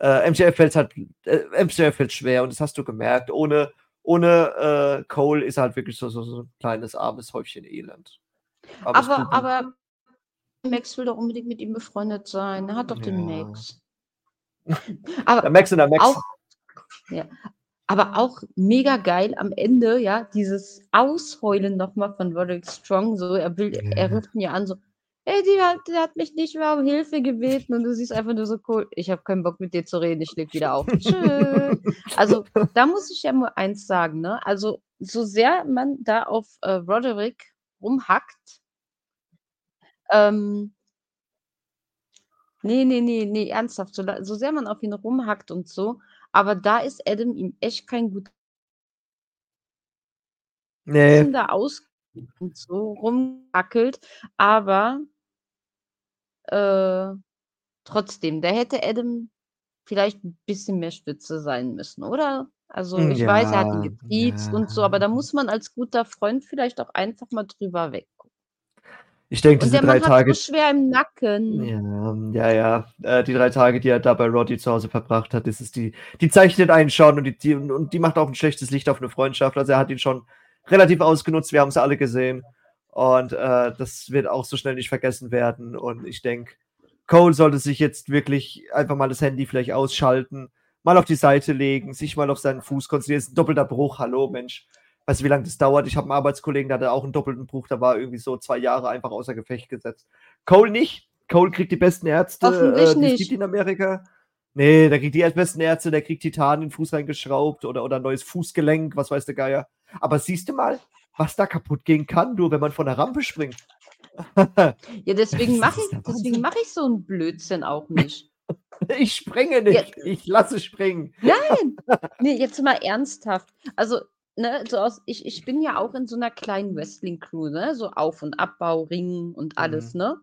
MJF fällt halt, MJF fällt schwer und das hast du gemerkt, ohne, ohne äh, Cole ist er halt wirklich so, so, so ein kleines, armes Häufchen Elend. Aber, aber, aber, Max will doch unbedingt mit ihm befreundet sein. Er hat doch ja. den Max. aber der Max und der Max. Auch, ja. Aber auch mega geil am Ende, ja, dieses Ausheulen nochmal von Roderick Strong. So, er will, ja. er ruft ihn ja an, so, ey, die hat, die hat mich nicht mehr um Hilfe gebeten und du siehst einfach nur so cool, ich habe keinen Bock mit dir zu reden, ich leg wieder auf. Tschüss. Also, da muss ich ja nur eins sagen, ne? Also, so sehr man da auf äh, Roderick rumhackt, ähm, nee, nee, nee, nee, ernsthaft, so, so sehr man auf ihn rumhackt und so, aber da ist Adam ihm echt kein gut nee. da aus und so rumwackelt, aber äh, trotzdem, da hätte Adam vielleicht 'n bisschen mehr Stütze sein müssen, oder? Also, Hm, ich weiß, er hat ihn ja, getriezt ja. und so, aber da muss man als guter Freund vielleicht auch einfach mal drüber weggucken. Ich denke, diese 3 Mann hat's so Tage schwer im Nacken. Ja, ja, ja. Äh, die 3 Tage, die er da bei Roddy zu Hause verbracht hat, das ist die die zeichnet einen schon und die die und die macht auch 'n schlechtes Licht auf 'ne Freundschaft. Also, er hat ihn schon relativ ausgenutzt. Wir haben's alle gesehen und, äh, das wird auch so schnell nicht vergessen werden und ich denke, Cole sollte sich jetzt wirklich einfach mal das Handy vielleicht ausschalten, mal auf die Seite legen, sich mal auf seinen Fuß konzentrieren. Ist 'n doppelter Bruch, hallo, Mensch. Weißt du, wie lang das dauert? Ich habe 'n Arbeitskollegen, der hatte auch 'n doppelten Bruch, der war irgendwie so 2 Jahre einfach außer Gefecht gesetzt. Cole nicht. Cole kriegt die besten Ärzte, Hoffentlich äh, die es nicht. gibt in Amerika. Ne, der kriegt die besten Ärzte, der kriegt Titan in 'n Fuß reingeschraubt oder oder 'n neues Fußgelenk, was weiß der Geier. Aber siehst du mal, was da kaputt gehen kann, du, wenn man von der Rampe springt. Ja, deswegen mache ich deswegen mache ich so 'n Blödsinn auch nicht. Ich springe Ja nicht. Ich lasse springen. Nein! Ne, jetzt mal ernsthaft. Also, ne, so aus ich ich bin ja auch in so 'ner kleinen Wrestling-Crew, ne, so Auf und Abbau, Ring und alles, Mhm. ne?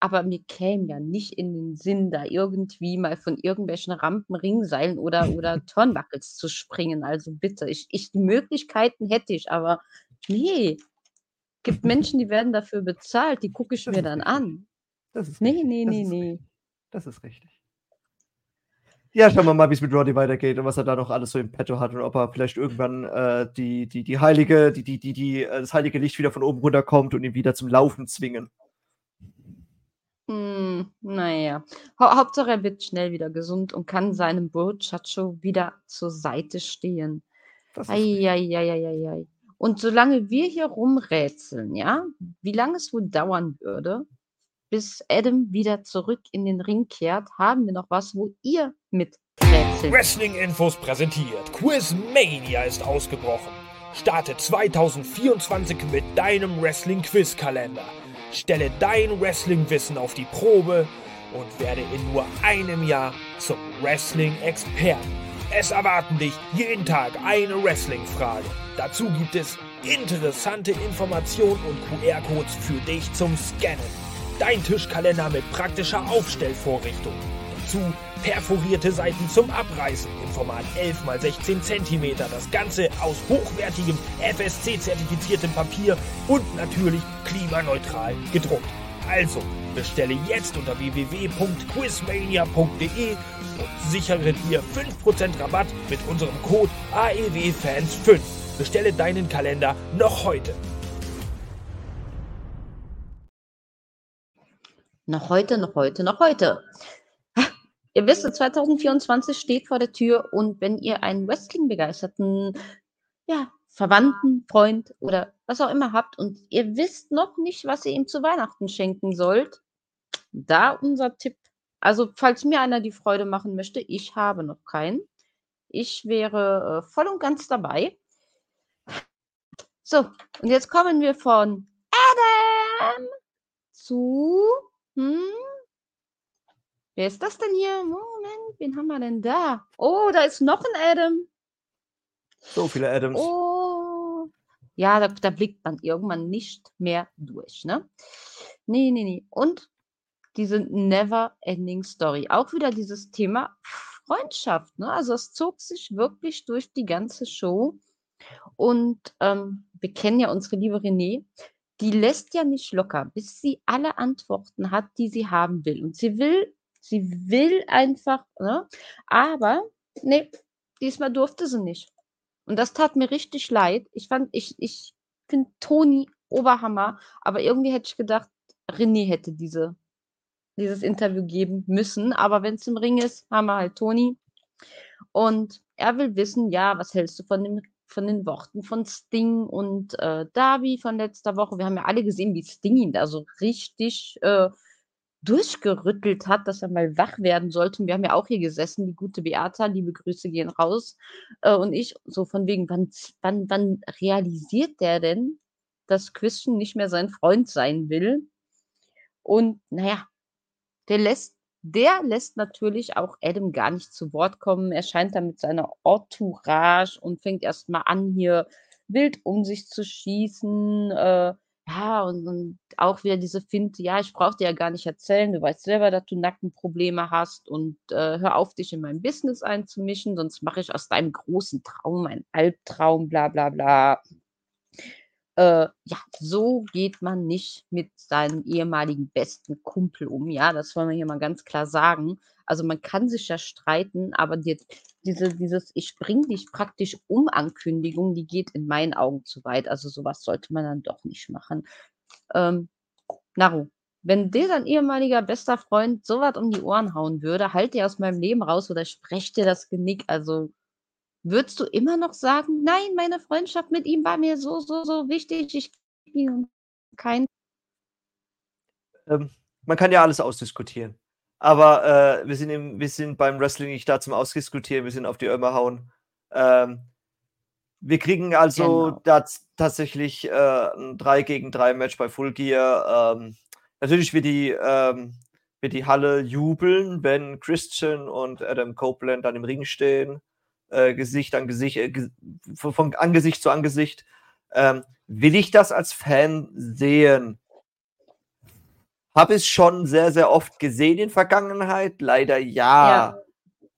Aber mir käme ja nicht in den Sinn, da irgendwie mal von irgendwelchen Rampen, Ringseilen oder oder Turnbuckles zu springen. Also, bitte. Ich ich die Möglichkeiten hätte ich, aber ne. Gibt Menschen, die werden dafür bezahlt, die gucke ich Das mir dann richtig. an. Das ist Ne, richtig. ne, Das ne, ist ne. richtig. Das ist richtig. Ja, schauen wir mal, wie's mit Roddy weitergeht und was er da noch alles so im Petto hat und ob er vielleicht irgendwann, äh, die die die heilige die die die die äh, das heilige Licht wieder von oben runterkommt und ihn wieder zum Laufen zwingen. Hm, na ja. Hau Hauptsache, er wird schnell wieder gesund und kann seinem Muchacho wieder zur Seite stehen. Das Und solange wir hier rumrätseln, ja, wie lange es wohl dauern würde, bis Adam wieder zurück in den Ring kehrt, haben wir noch was, wo ihr miträtseln Wrestling-Infos präsentiert. Quizmania ist ausgebrochen. Starte 2024 mit deinem Wrestling-Quiz-Kalender. Stelle dein Wrestling-Wissen auf die Probe und werde in nur einem Jahr zum Wrestling-Experten. Es erwarten dich jeden Tag eine Wrestling-Frage. Dazu gibt es interessante Informationen und QR-Codes für dich zum Scannen. Dein Tischkalender mit praktischer Aufstellvorrichtung. Dazu perforierte Seiten zum Abreißen im Format 11 x 16 cm. Das Ganze aus hochwertigem FSC-zertifiziertem Papier und natürlich klimaneutral gedruckt. Also bestelle jetzt unter www.quizmania.de und sichere dir 5% Rabatt mit unserem Code AEWFans5. Bestelle deinen Kalender noch heute. Noch heute, noch heute, noch heute. Ha, Ihr wisst, 2024 steht vor der Tür und wenn ihr einen Wrestling-begeisterten, ja, Verwandten, Freund oder was auch immer habt und ihr wisst noch nicht, was ihr ihm zu Weihnachten schenken sollt, da unser Tipp. Also, falls mir einer die Freude machen möchte, ich habe noch keinen. Ich wäre, äh, voll und ganz dabei. So, und jetzt kommen wir von Adam zu hm? Wer ist das denn hier? Moment, wen haben wir denn da? Oh, da ist noch 'n Adam. So viele Adams. Oh. Ja, da da blickt man irgendwann nicht mehr durch, ne? Ne, ne, ne. Und diese Never Ending Story. Auch wieder dieses Thema Freundschaft, ne? Also, es zog sich wirklich durch die ganze Show. Und, ähm, wir kennen ja unsere liebe Renée, die lässt ja nicht locker, bis sie alle Antworten hat, die sie haben will. Und sie will sie will einfach, ne? Aber, ne, diesmal durfte sie nicht. Und das tat mir richtig leid. Ich fand ich ich finde Toni Oberhammer, aber irgendwie hätte ich gedacht, René hätte diese dieses Interview geben müssen. Aber wenn's im Ring ist, haben wir halt Toni. Und er will wissen, ja, was hältst du von den von den Worten von Sting und, äh, Darby von letzter Woche? Wir haben ja alle gesehen, wie Sting ihn da so richtig, äh, durchgerüttelt hat, dass er mal wach werden sollte. Und wir haben ja auch hier gesessen, die gute Beata, liebe Grüße gehen raus, äh, und ich so von wegen, wann wann wann realisiert der denn, dass Christian nicht mehr sein Freund sein will? Und na ja, der lässt der lässt natürlich auch Adam gar nicht zu Wort kommen. Er scheint da mit seiner Entourage und fängt erst mal an, hier wild um sich zu schießen. Äh, ja, und, und auch wieder diese Finte, ja, ich brauche dir ja gar nicht erzählen, du weißt selber, dass du Nackenprobleme hast und äh, hör auf, dich in mein Business einzumischen, sonst mache ich aus deinem großen Traum einen Albtraum, bla bla bla. Äh, ja, so geht man nicht mit seinem ehemaligen besten Kumpel um. Ja, das wollen wir hier mal ganz klar sagen. Also man kann sich ja streiten, aber die, diese, dieses Ich bring dich praktisch um Ankündigung, die geht in meinen Augen zu weit. Also sowas sollte man dann doch nicht machen. Ähm, Naru, wenn dir dein ehemaliger bester Freund sowas um die Ohren hauen würde, halt dir aus meinem Leben raus oder sprech dir das Genick. Also würdest du immer noch sagen, nein, meine Freundschaft mit ihm war mir so, so, so wichtig, ich ihn kein. Ähm, man kann ja alles ausdiskutieren. Aber äh, wir, sind im, wir sind beim Wrestling nicht da zum Ausdiskutieren, wir sind auf die Ömer hauen. Ähm, wir kriegen also genau. tatsächlich äh, ein 3 gegen 3 Match bei Full Gear. Ähm, natürlich wird die, ähm, wird die Halle jubeln, wenn Christian und Adam Copeland dann im Ring stehen äh, Gesicht an Gesicht, äh, von Angesicht zu Angesicht. Ähm, will ich das als Fan sehen? Habe es schon sehr, sehr oft gesehen in Vergangenheit. Leider ja.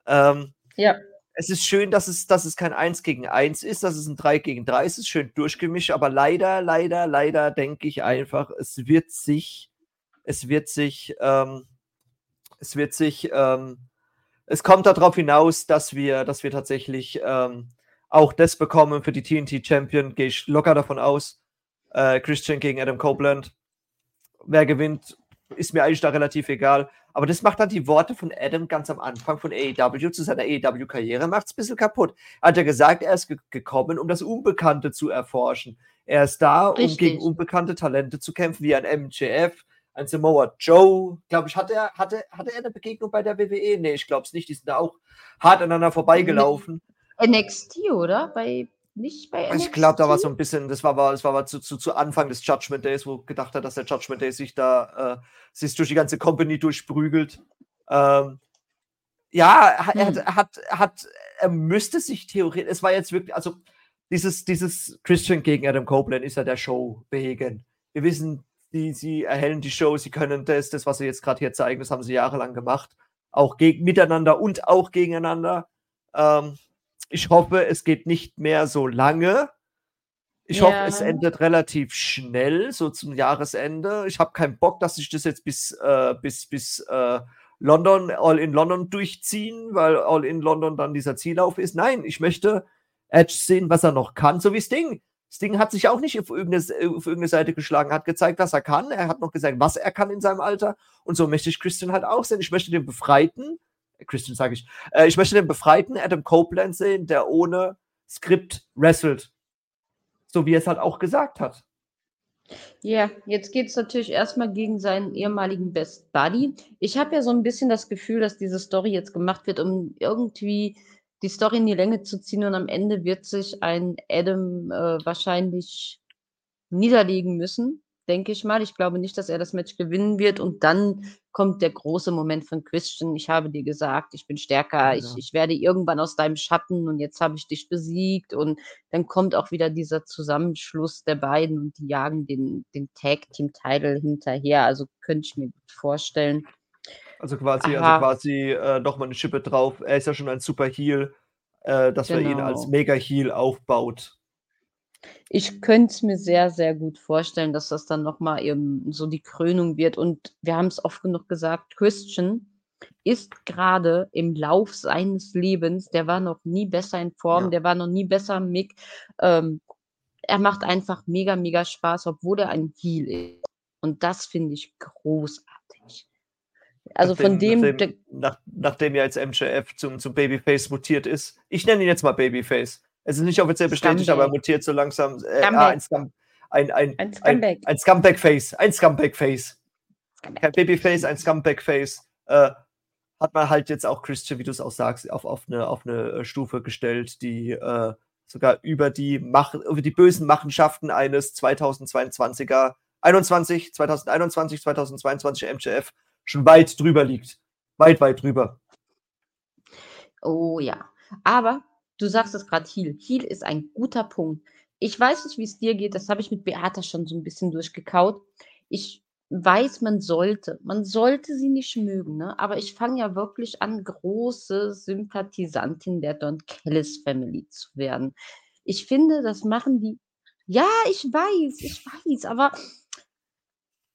Ja. Ähm, ja. Es ist schön, dass es, dass es kein 1 gegen 1 ist, dass es ein 3 gegen 3 ist. Es ist schön durchgemischt, aber leider, leider, leider denke ich einfach, es wird sich, es wird sich, ähm, es wird sich ähm, es kommt darauf hinaus, dass wir, dass wir tatsächlich ähm, auch das bekommen für die TNT Champion. Gehe ich locker davon aus. Äh, Christian gegen Adam Copeland. Wer gewinnt, ist mir eigentlich da relativ egal. Aber das macht dann die Worte von Adam ganz am Anfang von AEW zu seiner AEW-Karriere, macht es ein bisschen kaputt. Hat er gesagt, er ist ge gekommen, um das Unbekannte zu erforschen. Er ist da, Richtig. um gegen unbekannte Talente zu kämpfen, wie ein MJF, ein Samoa Joe, glaube ich, hatte er, hatte, hatte er eine Begegnung bei der WWE? Nee, ich glaube es nicht. Die sind da auch hart aneinander vorbeigelaufen. NXT, oder? Bei, nicht bei NXT? Ich glaube, da war so ein bisschen, das war, das war zu, zu, zu Anfang des Judgment Days, wo gedacht hat, dass der Judgment Day sich da äh, sich durch die ganze Company durchprügelt. Ähm, ja, hm. er hat, hat, hat, er müsste sich theoretisch, es war jetzt wirklich, also dieses, dieses Christian gegen Adam Copeland ist ja der Show wegen. Wir wissen, die, sie erhellen die Show, sie können das, das, was sie jetzt gerade hier zeigen, das haben sie jahrelang gemacht. Auch gegen, miteinander und auch gegeneinander. Ähm, ich hoffe, es geht nicht mehr so lange. Ich ja. hoffe, es endet relativ schnell, so zum Jahresende. Ich habe keinen Bock, dass sich das jetzt bis, äh, bis, bis äh, London, All in London durchziehen, weil All in London dann dieser Ziellauf ist. Nein, ich möchte Edge sehen, was er noch kann, so wie Sting. Sting hat sich auch nicht auf irgendeine, auf irgendeine Seite geschlagen, hat gezeigt, was er kann. Er hat noch gesagt, was er kann in seinem Alter. Und so möchte ich Christian halt auch sehen. Ich möchte den Befreiten, äh, Christian sage ich, äh, ich möchte den Befreiten Adam Copeland sehen, der ohne Skript wrestelt. So wie er es halt auch gesagt hat. Ja, jetzt geht es natürlich erstmal gegen seinen ehemaligen Best Buddy. Ich habe ja so ein bisschen das Gefühl, dass diese Story jetzt gemacht wird, um irgendwie die Story in die Länge zu ziehen und am Ende wird sich ein Adam äh, wahrscheinlich niederlegen müssen, denke ich mal. Ich glaube nicht, dass er das Match gewinnen wird und dann kommt der große Moment von Christian. Ich habe dir gesagt, ich bin stärker, ja. ich, ich werde irgendwann aus deinem Schatten und jetzt habe ich dich besiegt und dann kommt auch wieder dieser Zusammenschluss der beiden und die jagen den, den Tag Team Title hinterher. Also könnte ich mir gut vorstellen. Also quasi, also quasi äh, nochmal eine Schippe drauf. Er ist ja schon ein Super Heal, äh, dass genau. er ihn als genau. Mega Heal aufbaut. Ich könnte es mir sehr, sehr gut vorstellen, dass das dann nochmal eben so die Krönung wird. Und wir haben es oft genug gesagt, Christian ist gerade im Lauf seines Lebens, der war noch nie besser in Form, ja. der war noch nie besser im Mick. Ähm, er macht einfach mega, mega Spaß, obwohl er ein Heal ist. Und das finde ich großartig. Also nachdem, von dem. Nachdem, nach, nachdem ja jetzt MJF zum, zum Babyface mutiert ist. Ich nenne ihn jetzt mal Babyface. Es ist nicht offiziell bestätigt, aber er mutiert so langsam. Äh, ah, ein, Scum, ein, ein, ein, Scumbag. Ein, ein Scumbag-Face. Ein Scumbag-Face. Kein Babyface, ein Scumbag-Face. Äh, hat man halt jetzt auch Christian, wie du es auch sagst, auf, auf, eine, auf eine äh, Stufe gestellt, die äh, sogar über die, Mach über die bösen Machenschaften eines 2022er, 21, 2021, 2022 MJF schon weit drüber liegt. Weit, weit drüber. Oh ja. Aber du sagst es gerade, Heal. Heal ist ein guter Punkt. ich weiß nicht, wie es dir geht, das habe ich mit Beata schon so ein bisschen durchgekaut. Ich weiß, man sollte man sollte sie nicht mögen, ne? Aber ich fange ja wirklich an, große Sympathisantin der Don Kellis Family zu werden. Ich finde, das machen die ja, ich weiß, ich weiß, aber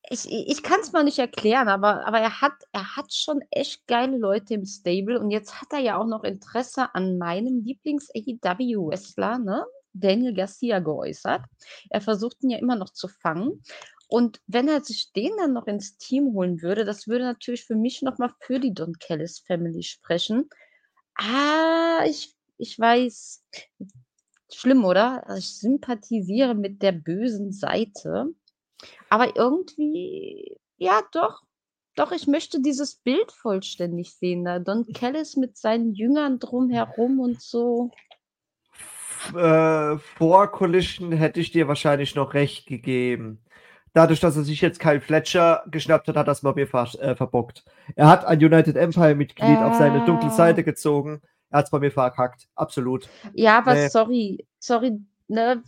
ich ich kann's mal nicht erklären, aber aber er hat er hat schon echt geile Leute im Stable und jetzt hat er ja auch noch Interesse an meinem Lieblings-AEW-Wrestler, ne, Daniel Garcia geäußert. Er versucht ihn ja immer noch zu fangen und wenn er sich den dann noch ins Team holen würde, das würde natürlich für mich noch mal für die Don Callis Family sprechen. Ah, ich ich weiß. Schlimm, oder? Ich sympathisiere mit der bösen Seite. Aber irgendwie, ja, doch. Doch, ich möchte dieses Bild vollständig sehen. Da Don Callis mit seinen Jüngern drumherum und so. Äh, vor Collision hätte ich dir wahrscheinlich noch recht gegeben. Dadurch, dass er sich jetzt Kyle Fletcher geschnappt hat, hat das mal mir ver äh, verbockt. Er hat ein United Empire-Mitglied äh. auf seine dunkle Seite gezogen. Er hat es bei mir verkackt. Absolut. Ja, aber sorry, sorry, ne?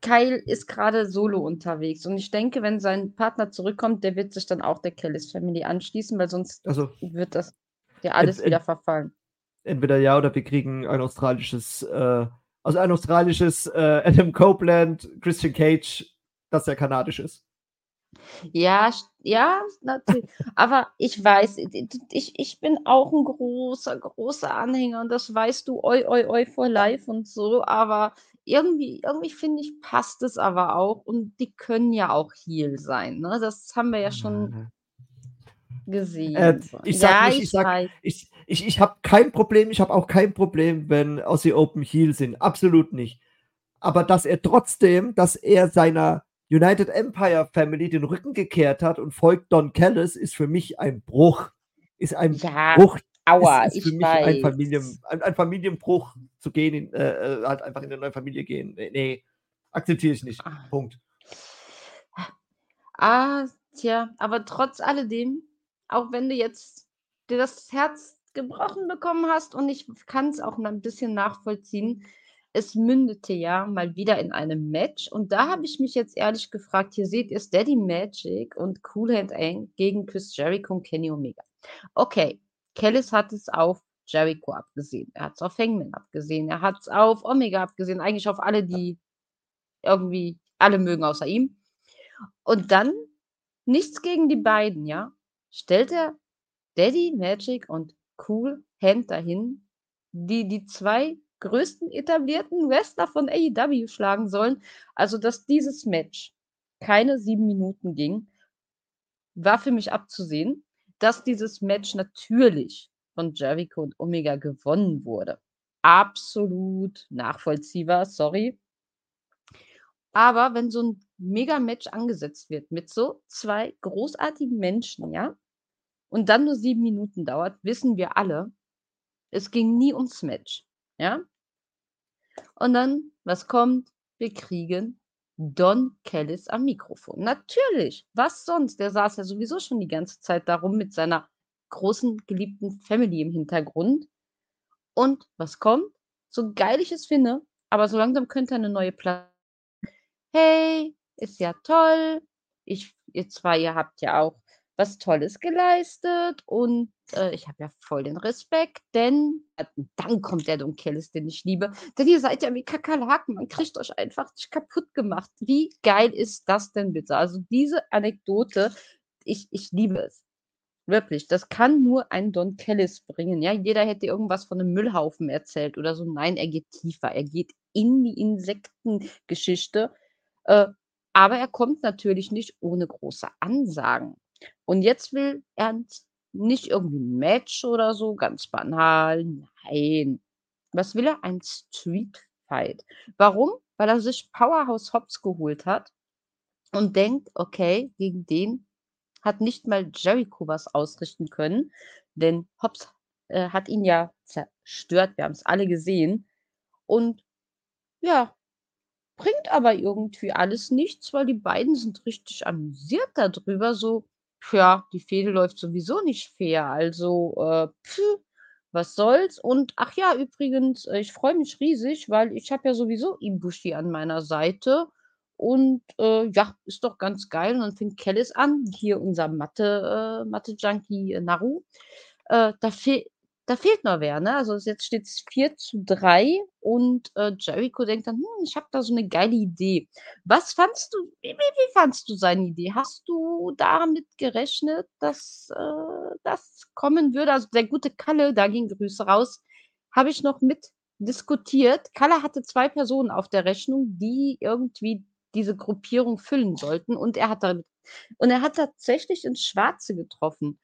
Kyle ist gerade solo unterwegs und ich denke, wenn sein Partner zurückkommt, der wird sich dann auch der Kellis Family anschließen, weil sonst also, wird das ja alles ent, wieder verfallen. Entweder ja oder wir kriegen ein australisches, äh, also ein australisches äh, Adam Copeland, Christian Cage, das ja kanadisch ist. Ja, ja, natürlich. Aber ich weiß, ich, ich bin auch ein großer, großer Anhänger und das weißt du, oi, oi, oi for life und so, aber irgendwie, irgendwie finde ich, passt es aber auch und die können ja auch Heal sein, ne? Das haben wir ja schon gesehen. Äh, ich sag ja, nicht, ich, ich sag, ich, ich, ich habe kein Problem, ich habe auch kein Problem, wenn Aussie Open Heal sind, absolut nicht. Aber dass er trotzdem, dass er seiner United Empire Family den Rücken gekehrt hat und folgt Don Callis, ist für mich ein Bruch. Ist ein ja, Bruch. Aua, ist, ist für mich weiß. ein, Familien, ein, ein, Familienbruch zu gehen, in, äh, äh, halt einfach in eine neue Familie gehen. Nee, nee akzeptiere ich nicht. Ah. Punkt. Ah, tja, aber trotz alledem, auch wenn du jetzt dir das Herz gebrochen bekommen hast und ich kann es auch ein bisschen nachvollziehen, es mündete ja mal wieder in einem Match. Und da habe ich mich jetzt ehrlich gefragt, hier seht ihr Steady Magic und Cool Hand Ang gegen Chris Jericho und Kenny Omega. Okay, Kellis hat es auf Jericho abgesehen. Er hat es auf Hangman abgesehen. Er hat es auf Omega abgesehen. Eigentlich auf alle, die irgendwie alle mögen außer ihm. Und dann nichts gegen die beiden, ja. Stellt er Daddy Magic und Cool Hand dahin, die die zwei größten etablierten Wrestler von AEW schlagen sollen. Also, dass dieses Match keine sieben Minuten ging, war für mich abzusehen. Dass dieses Match natürlich von Jericho und Omega gewonnen wurde. Absolut nachvollziehbar, sorry. Aber wenn so ein Mega-Match angesetzt wird mit so zwei großartigen Menschen, ja, und dann nur sieben Minuten dauert, wissen wir alle, es ging nie ums Match. Ja? Und dann, was kommt? Wir kriegen Don Kellis am Mikrofon. Natürlich, was sonst? Der saß ja sowieso schon die ganze Zeit darum mit seiner großen, geliebten Family im Hintergrund. Und was kommt? So geil ich es finde, aber so langsam könnte eine neue Platte. Hey, ist ja toll. Ich, ihr zwei, ihr habt ja auch was Tolles geleistet und äh, ich habe ja voll den Respekt, denn äh, dann kommt der Don Kellis, den ich liebe. Denn ihr seid ja wie Kakerlaken, man kriegt euch einfach nicht kaputt gemacht. Wie geil ist das denn bitte? Also diese Anekdote, ich, ich liebe es. Wirklich, das kann nur ein Don Kellis bringen. Ja, jeder hätte irgendwas von einem Müllhaufen erzählt oder so. Nein, er geht tiefer. Er geht in die Insektengeschichte. Äh, aber er kommt natürlich nicht ohne große Ansagen. Und jetzt will er nicht irgendwie ein Match oder so, ganz banal. Nein. Was will er? Ein Street Fight. Warum? Weil er sich Powerhouse Hobbs geholt hat und denkt, okay, gegen den hat nicht mal Jericho was ausrichten können, denn Hobbs äh, hat ihn ja zerstört. Wir haben es alle gesehen. Und ja, bringt aber irgendwie alles nichts, weil die beiden sind richtig amüsiert darüber, so ja, die Fehde läuft sowieso nicht fair. Also, äh, pf, was soll's. Und ach ja, übrigens, äh, ich freue mich riesig, weil ich habe ja sowieso Ibushi an meiner Seite. Und äh, ja, ist doch ganz geil. Und dann fängt Kellis an, hier unser Mathe, äh, Mathe-Junkie äh, Naru. Äh, da, fe da fehlt noch wer, ne? Also jetzt steht es 4 zu 3 und äh, Jericho denkt dann, hm, ich habe da so eine geile Idee. Was fandst du, wie, wie, fandst du seine Idee? Hast du damit gerechnet, dass äh, das kommen würde? Also der gute Kalle, da ging Grüße raus, habe ich noch mit diskutiert. Kalle hatte zwei Personen auf der Rechnung, die irgendwie diese Gruppierung füllen sollten und er hat damit und er hat tatsächlich ins Schwarze getroffen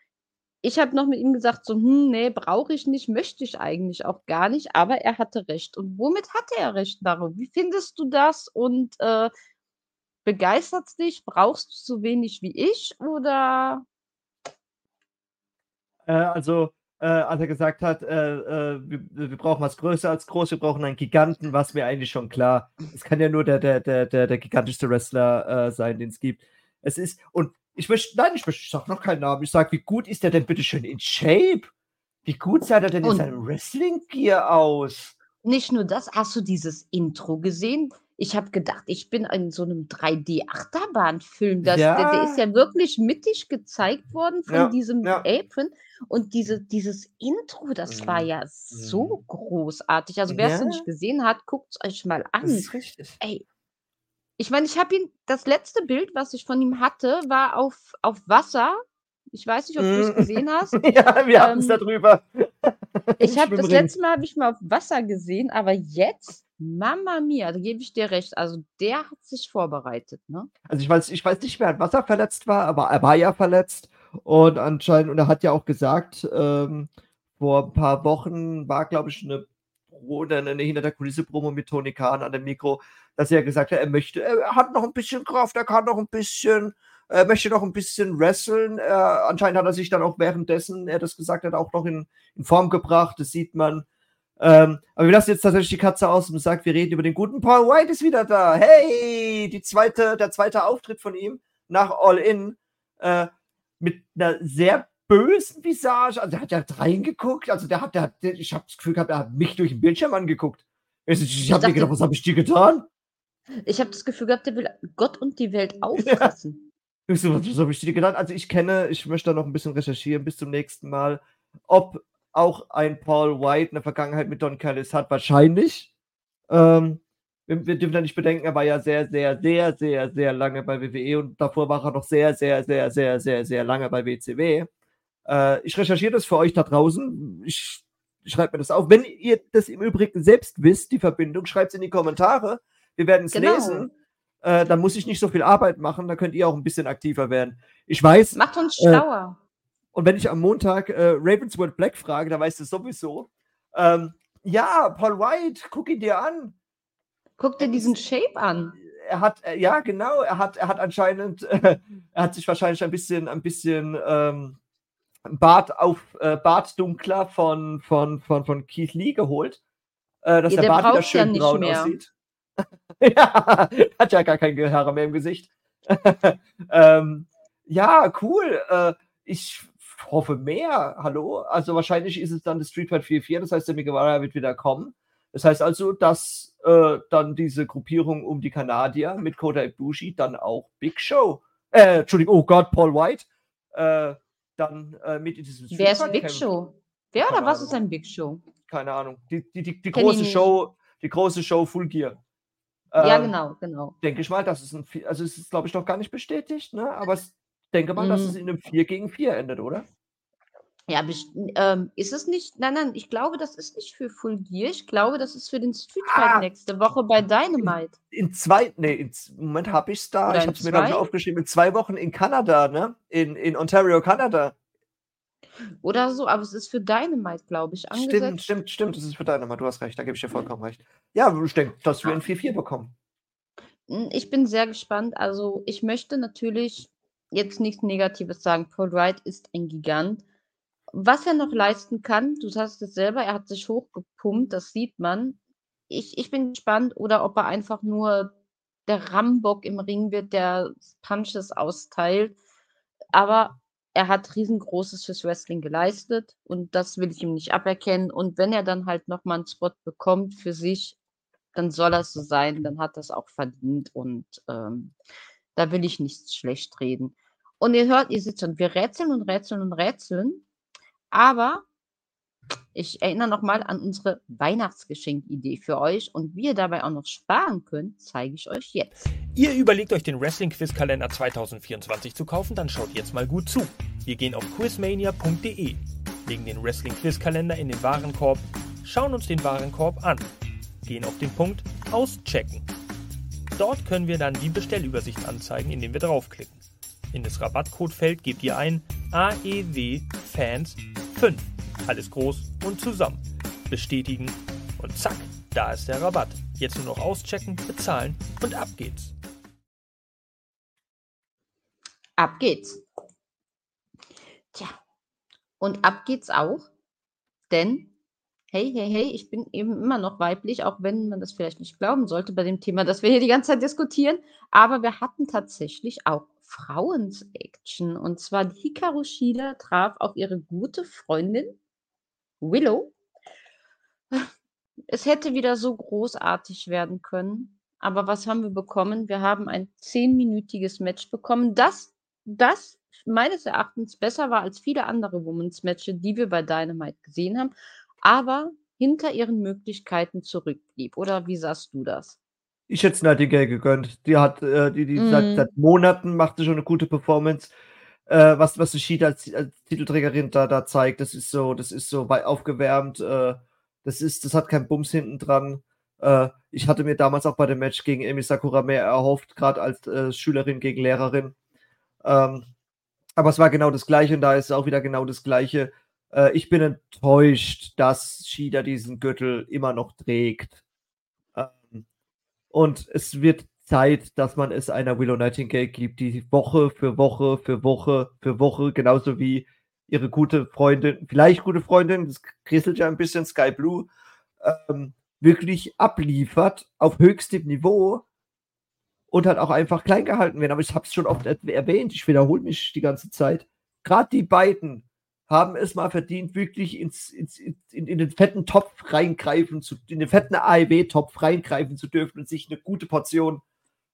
ich habe noch mit ihm gesagt, so, hm, nee, brauche ich nicht, möchte ich eigentlich auch gar nicht, aber er hatte recht. Und womit hatte er recht, Naro? Wie findest du das? Und äh, begeistert es dich? Brauchst du so wenig wie ich? Oder? Äh, also, äh, als er gesagt hat, äh, äh, wir, wir, brauchen was größer als groß, wir brauchen einen Giganten, war es mir eigentlich schon klar. Es kann ja nur der, der, der, der, der gigantischste Wrestler äh, sein, den es gibt. Es ist, und ich möchte, nein, ich, möchte, ich sag noch keinen Namen. Ich sage, wie gut ist der denn bitte schön in Shape? Wie gut sah der denn in seinem Wrestling-Gear aus? Nicht nur das, hast du dieses Intro gesehen? Ich habe gedacht, ich bin in so einem 3D-Achterbahn-Film. Ja. Der, der, ist ja wirklich mittig gezeigt worden von ja, diesem ja. Apron. Und diese, dieses Intro, das war mhm. ja so mhm. großartig. Also, wer es ja. nicht gesehen hat, guckt es euch mal an. Das ist richtig. Ey, ich meine, ich habe ihn das letzte Bild, was ich von ihm hatte, war auf auf Wasser. Ich weiß nicht, ob du es mm. gesehen hast. Ja, wir hatten es Ähm darüber. ich habe das letzte Mal habe ich mal auf Wasser gesehen, aber jetzt, Mama Mia, da gebe ich dir recht. Also, der hat sich vorbereitet, ne? Also, ich weiß ich weiß nicht, wer an Wasser verletzt war, aber er war ja verletzt und anscheinend und er hat ja auch gesagt, ähm, vor ein paar Wochen war, glaube ich, eine oder eine hinter der Kulisse Promo mit Tony Khan an dem Mikro, dass er gesagt hat, er möchte, er hat noch ein bisschen Kraft, er kann noch ein bisschen, er möchte noch ein bisschen wresteln. Äh, anscheinend hat er sich dann auch währenddessen, er das gesagt hat, auch noch in, in Form gebracht. Das sieht man. Ähm, aber wir lassen jetzt tatsächlich die Katze aus und sagen, wir reden über den guten Paul White ist wieder da. Hey, die zweite, der zweite Auftritt von ihm nach All In äh, mit einer sehr bösen Visage. Also, der hat ja reingeguckt. Also, der hat, der hat, der, ich habe das Gefühl gehabt, er hat mich durch den Bildschirm angeguckt. Ich, ich, habe mir gedacht, was habe ich dir getan? Ich habe das Gefühl gehabt, der will Gott und die Welt auffressen. Ja. So, was, was habe ich dir gedacht? Also, ich kenne, ich möchte da noch ein bisschen recherchieren bis zum nächsten Mal, ob auch ein Paul White eine Vergangenheit mit Don Callis hat. Wahrscheinlich. Ähm, wir, wir, dürfen da nicht bedenken, er war ja sehr, sehr, sehr, sehr, sehr lange bei WWE und davor war er noch sehr, sehr, sehr, sehr, sehr, sehr lange bei WCW. Äh, ich recherchiere das für euch da draußen. Ich, ich schreibe mir das auf. Wenn ihr das im Übrigen selbst wisst, die Verbindung, schreibt es in die Kommentare. Wir werden es genau. lesen. Äh, dann muss ich nicht so viel Arbeit machen. Dann könnt ihr auch ein bisschen aktiver werden. Ich weiß. Macht uns äh, schlauer. Äh, und wenn ich am Montag äh, Ravenswood Black frage, dann weißt du sowieso. Ähm, ja, Paul White, guck ihn dir an. Guck dir diesen Shape an. Er hat, äh, ja, genau, er hat, er hat anscheinend, er hat sich wahrscheinlich ein bisschen, ein bisschen ähm, Bart auf äh, Bart dunkler von, von, von, von Keith Lee geholt, äh, dass ja, der, der Bart wieder schön ja braun mehr. aussieht. ja, hat ja gar kein Haare mehr im Gesicht. ähm, ja, cool. Äh, ich hoffe mehr. Hallo? Also wahrscheinlich ist es dann das Street Fight 4-4, das heißt, der Migawara wird wieder kommen. Das heißt also, dass äh, dann diese Gruppierung um die Kanadier mit Kota Ibushi dann auch Big Show, äh, Entschuldigung, oh Gott, Paul White, äh, dann äh, mit in diesem Wer ist Big Show? Wer oder was ist ein Big Show? Keine Ahnung. Die, die, die, die große Show, die große Show Full Gear. Ähm, ja, genau, genau. Denke ich mal, dass es ein, also es ist, glaube ich, noch gar nicht bestätigt, ne? aber ich denke mal, mhm. dass es in einem 4 gegen 4 endet, oder? Ja, ähm, ist es nicht? Nein, nein, ich glaube, das ist nicht für Full Gear. Ich glaube, das ist für den Street Fight ah, nächste Woche bei Dynamite. In, in zwei, nee, in, Moment habe ich es da. Oder ich habe es mir gerade aufgeschrieben. In zwei Wochen in Kanada, ne? In, in Ontario, Kanada. Oder so, aber es ist für Dynamite, glaube ich, angesetzt. Stimmt, stimmt, stimmt, es ist für Dynamite, du hast recht, da gebe ich dir vollkommen recht. Ja, ich denke, dass wir ein 4-4 bekommen. Hm, ich bin sehr gespannt. Also, ich möchte natürlich jetzt nichts Negatives sagen. Paul Wright ist ein Gigant. Was er noch leisten kann, du sagst es selber, er hat sich hochgepumpt, das sieht man. Ich, ich bin gespannt, oder ob er einfach nur der Rambock im Ring wird, der Punches austeilt. Aber er hat riesengroßes fürs Wrestling geleistet und das will ich ihm nicht aberkennen. Und wenn er dann halt nochmal einen Spot bekommt für sich, dann soll das so sein, dann hat das auch verdient und ähm, da will ich nichts schlecht reden. Und ihr hört, ihr seht schon, wir rätseln und rätseln und rätseln, aber ich erinnere nochmal an unsere Weihnachtsgeschenkidee für euch und wie ihr dabei auch noch sparen könnt, zeige ich euch jetzt. Ihr überlegt euch den Wrestling Quiz Kalender 2024 zu kaufen, dann schaut jetzt mal gut zu. Wir gehen auf quizmania.de, legen den Wrestling Quiz Kalender in den Warenkorb, schauen uns den Warenkorb an, gehen auf den Punkt Auschecken. Dort können wir dann die Bestellübersicht anzeigen, indem wir draufklicken. In das Rabattcodefeld gebt ihr ein AEW Fans 5 alles groß und zusammen. Bestätigen und zack, da ist der Rabatt. Jetzt nur noch auschecken, bezahlen und ab geht's. Ab geht's. Tja, und ab geht's auch, denn hey, hey, hey, ich bin eben immer noch weiblich, auch wenn man das vielleicht nicht glauben sollte bei dem Thema, das wir hier die ganze Zeit diskutieren. Aber wir hatten tatsächlich auch Frauens-Action. Und zwar die Hikaru Shida traf auf ihre gute Freundin Willow. Es hätte wieder so großartig werden können. Aber was haben wir bekommen? Wir haben ein zehnminütiges Match bekommen, das, das meines Erachtens besser war als viele andere Women's Matches, die wir bei Dynamite gesehen haben, aber hinter ihren Möglichkeiten zurückblieb. Oder wie sahst du das? Ich hätte es Nightingale gegönnt. Die hat, äh, die, die mm. seit, seit, Monaten machte schon eine gute Performance äh, was, was Shida als, als, Titelträgerin da, da zeigt, das ist so, das ist so bei aufgewärmt, äh, das ist, das hat keinen Bums hinten dran. Äh, ich hatte mir damals auch bei dem Match gegen Emi Sakura mehr erhofft, gerade als äh, Schülerin gegen Lehrerin. Ähm, aber es war genau das Gleiche und da ist auch wieder genau das Gleiche. Äh, ich bin enttäuscht, dass Shida diesen Gürtel immer noch trägt. Und es wird Zeit, dass man es einer Willow Nightingale gibt, die Woche für Woche für Woche für Woche, genauso wie ihre gute Freundin, vielleicht gute Freundin, das krisselt ja ein bisschen, Sky Blue, ähm, wirklich abliefert auf höchstem Niveau und halt auch einfach klein gehalten werden. Aber ich habe es schon oft erwähnt, ich wiederhole mich die ganze Zeit. Gerade die beiden haben es mal verdient, wirklich ins, ins, in, in, den fetten Topf reingreifen zu, in den fetten AEW-Topf reingreifen zu dürfen und sich eine gute Portion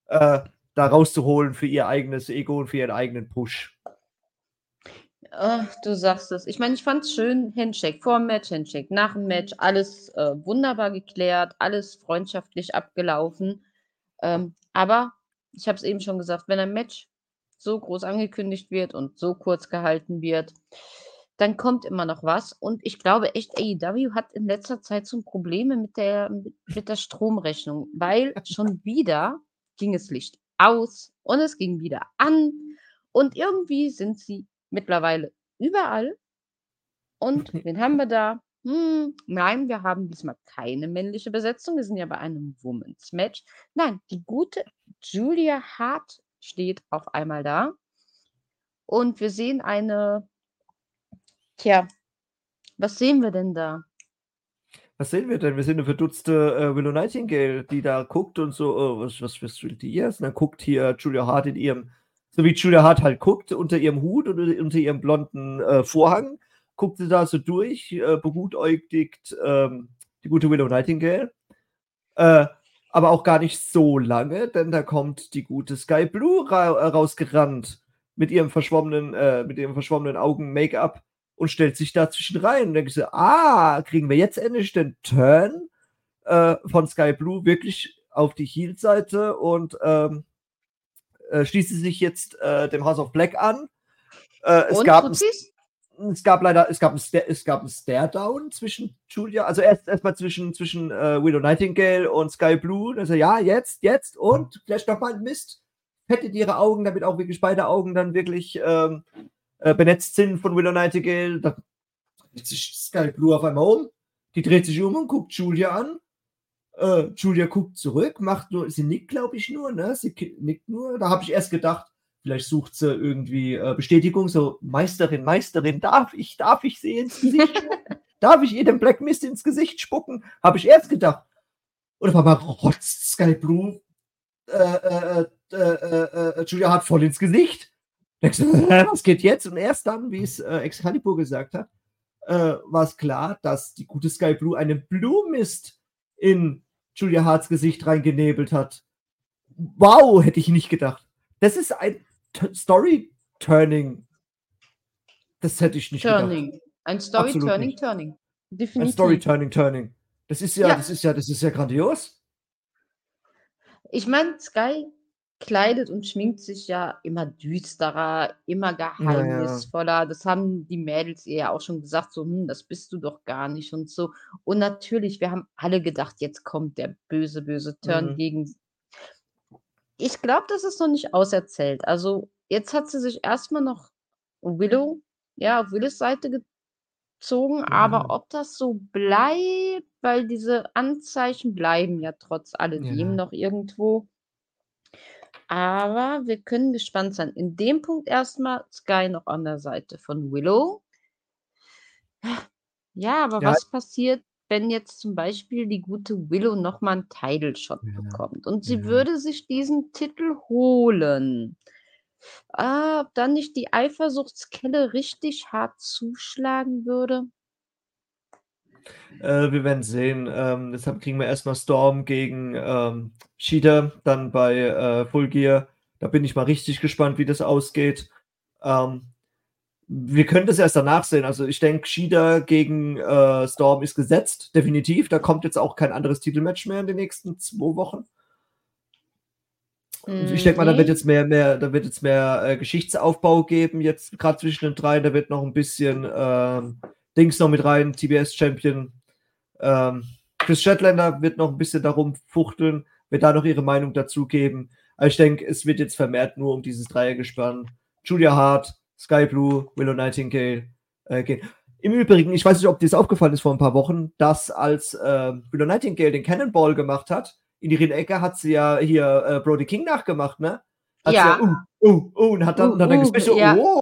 äh, da rauszuholen für ihr eigenes Ego und für ihren eigenen Push. Ach, du sagst es. Ich meine, ich fand es schön, Handshake, vor dem Match, Handshake, nach dem Match, alles äh, wunderbar geklärt, alles freundschaftlich abgelaufen. Ähm, aber ich habe es eben schon gesagt, wenn ein Match so groß angekündigt wird und so kurz gehalten wird, dann kommt immer noch was. Und ich glaube echt, AEW hat in letzter Zeit so Probleme mit der, mit der Stromrechnung, weil schon wieder ging es Licht aus und es ging wieder an. Und irgendwie sind sie mittlerweile überall. Und wen haben wir da? Hm, nein, wir haben diesmal keine männliche Besetzung. Wir sind ja bei einem Women's Match. Nein, die gute Julia Hart steht auf einmal da. Und wir sehen eine. Tja, was sehen wir denn da? Was sehen wir denn? Wir sehen eine verdutzte äh, Willow Nightingale, die da guckt und so, oh, was, was, was will die jetzt? Und dann guckt hier Julia Hart in ihrem, so wie Julia Hart halt guckt, unter ihrem Hut und unter ihrem blonden äh, Vorhang, guckt sie da so durch, äh, beguteuchtigt ähm, die gute Willow Nightingale. Äh, aber auch gar nicht so lange, denn da kommt die gute Sky Blue ra äh, rausgerannt mit ihrem verschwommenen, äh, mit ihrem verschwommenen Augen-Make-up und stellt sich dazwischen rein. Und denke ich so, ah, kriegen wir jetzt endlich den Turn äh, von Sky Blue wirklich auf die Heel-Seite und ähm, äh, schließt sie sich jetzt äh, dem House of Black an. Äh, es, und, gab ein, es gab leider, es gab ein, es gab ein Stare-Down zwischen Julia, also erst erstmal zwischen, zwischen äh, Widow Nightingale und Sky Blue. Also ja, jetzt, jetzt und vielleicht nochmal Mist. Fettet ihre Augen, damit auch wirklich beide Augen dann wirklich ähm, äh, benetzt sind von Willow Nightingale. Da dreht sich Sky Blue auf einmal um. Die dreht sich um und guckt Julia an. Äh, Julia guckt zurück, macht nur, sie nickt, glaube ich, nur, ne? Sie nickt nur. Da habe ich erst gedacht, vielleicht sucht sie irgendwie äh, Bestätigung, so Meisterin, Meisterin, darf ich, darf ich sie ins Gesicht spucken? darf ich ihr den Black Mist ins Gesicht spucken? Habe ich erst gedacht. Und auf einmal rotzt Sky Blue äh, äh, äh, Julia hat voll ins Gesicht. Denkst du, was geht jetzt? Und erst dann, wie es äh, Excalibur gesagt hat, äh, war es klar, dass die gute Sky Blue einen Blue Mist in Julia Harts Gesicht reingenebelt hat. Wow, hätte ich nicht gedacht. Das ist ein Story-Turning. Das hätte ich nicht Turning. gedacht. Ein Story-Turning. Turning. Ein Definitiv. Story-Turning, Turning. Das ist ja, Ja. das ist ja, das ist ja grandios. Ich meine, Sky kleidet und schminkt sich ja immer düsterer, immer geheimnisvoller. Das haben die Mädels ihr ja auch schon gesagt, so, hm, das bist du doch gar nicht und so. Und natürlich, wir haben alle gedacht, jetzt kommt der böse, böse Turn Mhm. gegen. Ich glaube, das ist noch nicht auserzählt. Also, jetzt hat sie sich erstmal noch Willow, ja, auf Willows Seite gezogen, aber Mhm. ob das so bleibt, weil diese Anzeichen bleiben ja trotz alledem Ja. noch irgendwo. Aber wir können gespannt sein. In dem Punkt erstmal Sky noch an der Seite von Willow. Ja, aber Ja. was passiert, wenn jetzt zum Beispiel die gute Willow nochmal einen Title Shot Ja, bekommt und sie ja. würde sich diesen Titel holen? Ah, ob dann nicht die Eifersuchtskelle richtig hart zuschlagen würde? Äh, wir werden sehen. Ähm, deshalb kriegen wir erstmal Storm gegen ähm, Cheetah, dann bei äh, Full Gear. Da bin ich mal richtig gespannt, wie das ausgeht. Ähm, wir können das erst danach sehen. Also ich denke, Cheetah gegen äh, Storm ist gesetzt, definitiv. Da kommt jetzt auch kein anderes Titelmatch mehr in den nächsten zwei Wochen. Und ich denke mal, da wird Nee. jetzt mehr, mehr, da wird jetzt mehr äh, Geschichtsaufbau geben, jetzt gerade zwischen den drei. Da wird noch ein bisschen ähm, Dings noch mit rein, TBS-Champion. Ähm, Chris Shetlander wird noch ein bisschen darum fuchteln, wird da noch ihre Meinung dazu geben. Aber ich denke, es wird jetzt vermehrt nur um dieses Dreiergespann. Julia Hart, Sky Blue, Willow Nightingale äh, gehen. Im Übrigen, ich weiß nicht, ob dir das aufgefallen ist vor ein paar Wochen, dass als äh, Willow Nightingale den Cannonball gemacht hat, in ihre Ecke hat sie ja hier äh, Brody King nachgemacht, ne? Hat Ja. sie ja, uh, uh, uh, und hat dann, Uh, und dann uh, ja. oh,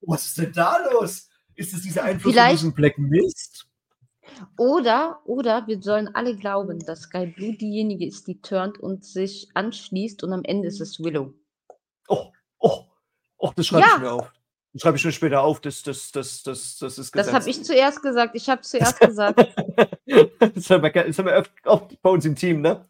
was ist denn da los? Ist es dieser Einfluss von Vielleicht- diesem Black Mist? Oder, oder wir sollen alle glauben, dass Sky Blue diejenige ist, die turnt und sich anschließt und am Ende ist es Willow. Oh, oh, oh, das schreibe Ja. ich mir auf. Das schreibe ich mir später auf, das, das, das, das, das ist Das habe ich zuerst gesagt. Ich habe zuerst gesagt. das haben wir, das haben wir oft bei uns im Team, ne?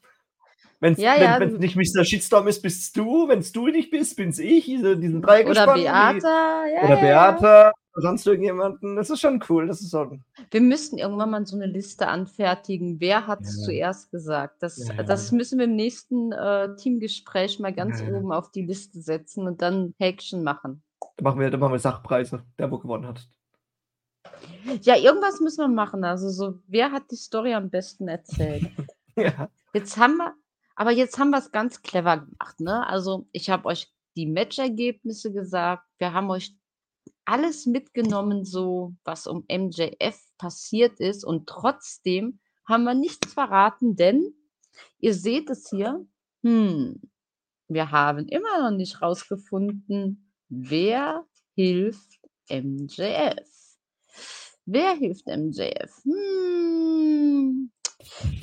Wenn's, Ja, wenn ja. es nicht Mr. Shitstorm ist, bist du. Wenn es du nicht bist, bin's ich. Diese, diesen Dreigespann. Oder Beata. Ja, Oder ja. Beata. Sonst irgendjemanden. Das ist schon cool. Das ist so ein Wir müssten irgendwann mal so eine Liste anfertigen. Wer hat es Ja. zuerst gesagt? Das, Ja, ja. das müssen wir im nächsten äh, Teamgespräch mal ganz Ja, ja. oben auf die Liste setzen und dann Häkchen machen. Da machen wir, da machen wir Sachpreise, der wo gewonnen hat. Ja, irgendwas müssen wir machen. Also so, wer hat die Story am besten erzählt? Ja. Jetzt haben wir, aber jetzt haben wir es ganz clever gemacht, ne? Also ich habe euch die Matchergebnisse gesagt, wir haben euch alles mitgenommen, so was um MJF passiert ist und trotzdem haben wir nichts verraten, denn ihr seht es hier, hm, wir haben immer noch nicht rausgefunden, wer hilft MJF. Wer hilft MJF? Hm.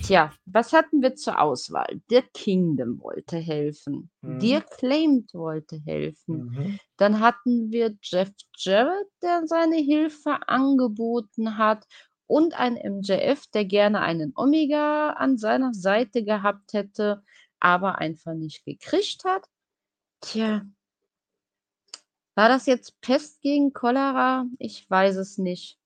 Tja, was hatten wir zur Auswahl? Der Kingdom wollte helfen. Mhm. Die Acclaimed wollte helfen. Mhm. Dann hatten wir Jeff Jarrett, der seine Hilfe angeboten hat. Und ein MJF, der gerne einen Omega an seiner Seite gehabt hätte, aber einfach nicht gekriegt hat. Tja, war das jetzt Pest gegen Cholera? Ich weiß es nicht.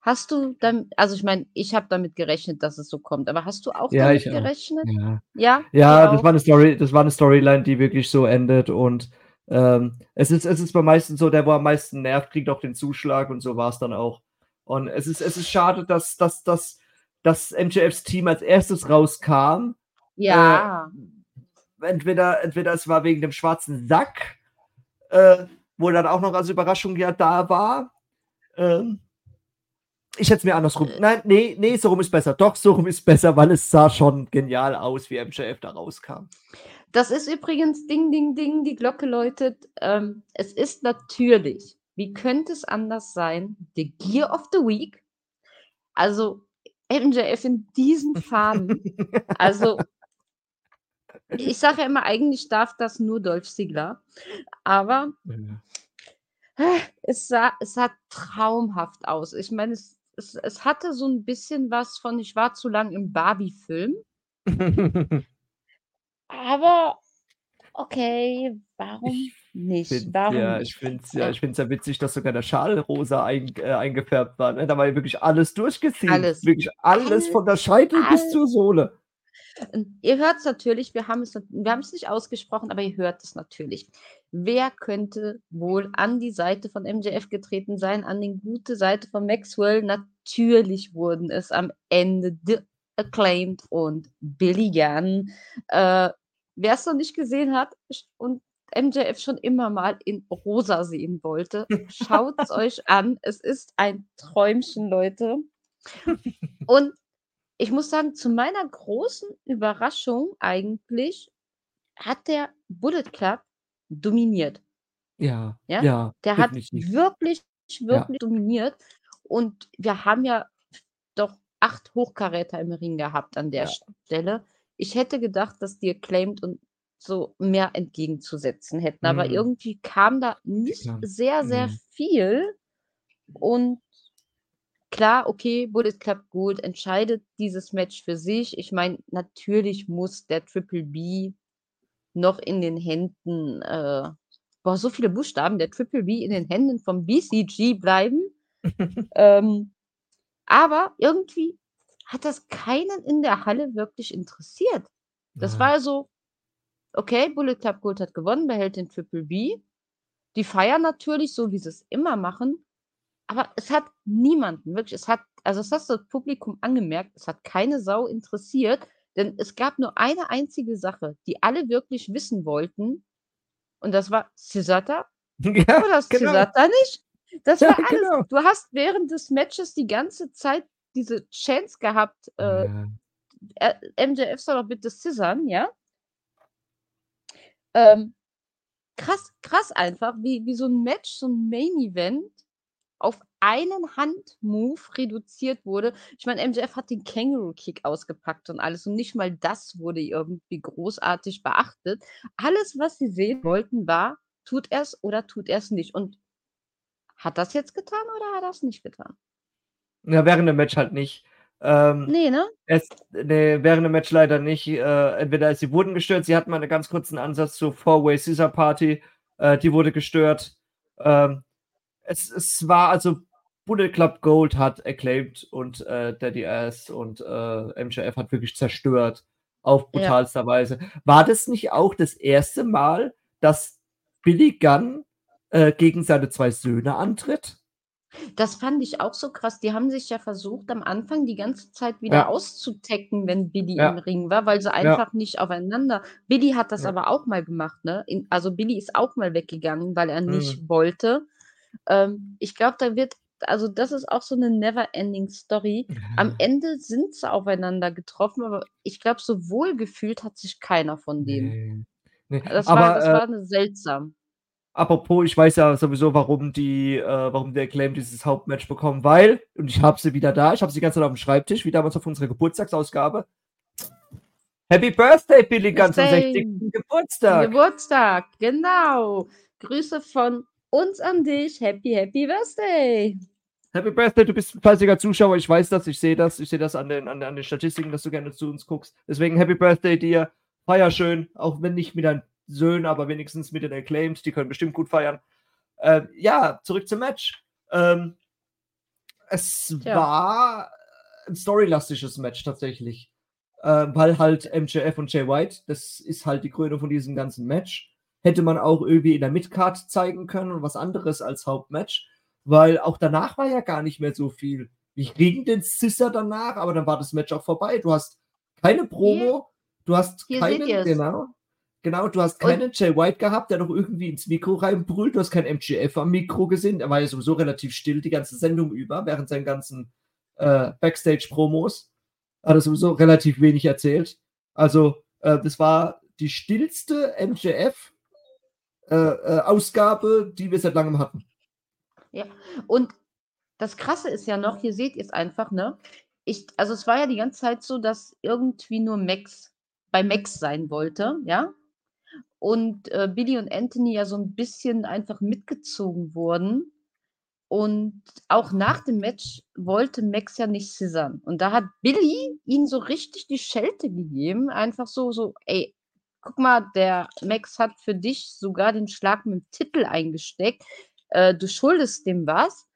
Hast du damit, also ich meine, ich habe damit gerechnet, dass es so kommt, aber hast du auch Ja, damit ich auch. gerechnet? Ja. Ja, Ja, das auch? war eine Story, das war eine Storyline, die wirklich so endet und ähm, es ist, es ist bei meisten so, der, wo am meisten nervt, kriegt auch den Zuschlag und so war es dann auch. Und es ist, es ist schade, dass, dass, dass, dass MJFs Team als erstes rauskam. Ja, Entweder, entweder es war wegen dem schwarzen Sack, äh, wo dann auch noch als Überraschung ja da war. Ähm, ich hätte es mir andersrum. Nein, nee, nee, so rum ist besser. Doch, so rum ist besser, weil es sah schon genial aus, wie MJF da rauskam. das ist übrigens Ding, Ding, Ding, die Glocke läutet. Ähm, es ist natürlich, wie könnte es anders sein, the Gear of the Week. Also MJF in diesen Farben. Also Ich sage ja immer, eigentlich darf das nur Dolph Ziggler. Aber Ja. es sah, es sah traumhaft aus. Ich meine, es, es, es hatte so ein bisschen was von, ich war zu lang im Barbie-Film. Aber okay, warum Ich nicht? Find's Warum ja, nicht? ich finde es ja, ich find's ja witzig, dass sogar der Schal rosa ein, äh, eingefärbt war. Ne? Da war ja wirklich alles durchgeziehen. Alles. Wirklich alles Alles. von der Scheitel bis zur Sohle. Ihr hört es natürlich, wir haben es, wir haben es nicht ausgesprochen, aber ihr hört es natürlich. Wer könnte wohl an die Seite von MJF getreten sein, an die gute Seite von Maxwell? Natürlich wurden es am Ende The Acclaimed und Billy Gunn. Äh, Wer es noch nicht gesehen hat und MJF schon immer mal in rosa sehen wollte, schaut es euch an. Es ist ein Träumchen, Leute. Und ich muss sagen, zu meiner großen Überraschung eigentlich hat der Bullet Club dominiert. Ja, Ja? ja, Der hat definitiv. wirklich, wirklich dominiert. Und wir haben ja doch acht Hochkaräter im Ring gehabt an der Ja. Stelle. Ich hätte gedacht, dass die Acclaimed und so mehr entgegenzusetzen hätten. Aber Mhm. irgendwie kam da nicht Klar. sehr, sehr Mhm. viel. Und klar, okay, Bullet Club Gold entscheidet dieses Match für sich. Ich meine, natürlich muss der Triple B noch in den Händen, äh, boah, so viele Buchstaben, der Triple B in den Händen vom BCG bleiben. ähm, aber irgendwie hat das keinen in der Halle wirklich interessiert. Das Ja. war so, okay, Bullet Club Gold hat gewonnen, behält den Triple B. Die feiern natürlich, so wie sie es immer machen. Aber es hat niemanden, wirklich, es hat, also es hat das Publikum angemerkt, es hat keine Sau interessiert, denn es gab nur eine einzige Sache, die alle wirklich wissen wollten. Und das war Cesata Ja, oder ist genau. Cesata nicht? Das Ja, war alles. genau. Du hast während des Matches die ganze Zeit diese Chance gehabt, äh, Ja. äh, MJF soll doch bitte scissern, ja? Ähm, krass, krass einfach, wie, wie so ein Match, so ein Main Event auf einen Handmove reduziert wurde. Ich meine, MJF hat den Kangaroo Kick ausgepackt und alles und nicht mal das wurde irgendwie großartig beachtet. Alles, was sie sehen wollten, war, tut er es oder tut er es nicht. Und hat das jetzt getan oder hat er es nicht getan? ja, während dem Match halt nicht. Ähm, Nee, ne? Es, nee, während dem Match leider nicht. Äh, entweder sie wurden gestört, sie hatten mal einen ganz kurzen Ansatz zur Four-Way Caesar Party, äh, die wurde gestört. Ähm, es, es war also Bullet Club Gold hat acclaimed und äh, Daddy Ass und äh, MJF hat wirklich zerstört auf Ja. brutalster Weise. War das nicht auch das erste Mal, dass Billy Gunn äh, gegen seine zwei Söhne antritt? Das fand ich auch so krass. Die haben sich ja versucht, am Anfang die ganze Zeit wieder Ja. auszutecken, wenn Billy Ja. im Ring war, weil sie einfach nicht aufeinander. Billy hat das Ja. aber auch mal gemacht, ne? Also Billy ist auch mal weggegangen, weil er Mhm. nicht wollte. Ähm, ich glaube, da wird, also das ist auch so eine never-ending Story. Am Ende sind sie aufeinander getroffen, aber ich glaube, so wohl gefühlt hat sich keiner von denen. Nee. Nee. Das, Aber, war, das äh, war seltsam. Apropos, ich weiß ja sowieso, warum die, äh, warum der Claim dieses Hauptmatch bekommen, weil, und ich habe sie wieder da, ich habe sie die ganze Zeit auf dem Schreibtisch, wie damals auf unserer Geburtstagsausgabe. Happy Birthday, Billy zum Birthday. 60. Geburtstag. Geburtstag, genau. Grüße von uns an dich. Happy, happy Birthday. Happy Birthday, du bist ein fleißiger Zuschauer, ich weiß das, ich sehe das, ich sehe das an den, an, an den Statistiken, dass du gerne zu uns guckst. Deswegen Happy Birthday dir, feier schön, auch wenn nicht mit deinen Söhnen, aber wenigstens mit den Acclaimed, die können bestimmt gut feiern. Äh, ja, zurück zum Match. Ähm, es Tja. war ein storylastiges Match tatsächlich. Äh, weil halt MJF und Jay White, das ist halt die Krönung von diesem ganzen Match. Hätte man auch irgendwie in der Midcard zeigen können und was anderes als Hauptmatch, weil auch danach war ja gar nicht mehr so viel. Wir kriegen den Scissor danach, aber dann war das Match auch vorbei. Du hast keine Promo, du hast hier keinen, genau, genau, du hast Und- keinen Jay White gehabt, der doch irgendwie ins Mikro reinbrüllt. Du hast kein MGF am Mikro gesehen. Er war ja sowieso relativ still die ganze Sendung über, während seinen ganzen äh, Backstage-Promos. Hat er sowieso relativ wenig erzählt. Also, äh, das war die stillste MJF-Ausgabe, die wir seit langem hatten. Und das Krasse ist ja noch, hier seht ihr es einfach, ne? Ich, also es war ja die ganze Zeit so, dass irgendwie nur Max bei Max sein wollte, ja. Und äh, Billy und Anthony ja so ein bisschen einfach mitgezogen wurden. Und auch nach dem Match wollte Max ja nicht scissern. Und da hat Billy ihm so richtig die Schelte gegeben. Einfach so, so, ey, guck mal, der Max hat für dich sogar den Schlag mit dem Titel eingesteckt. Äh, du schuldest dem was.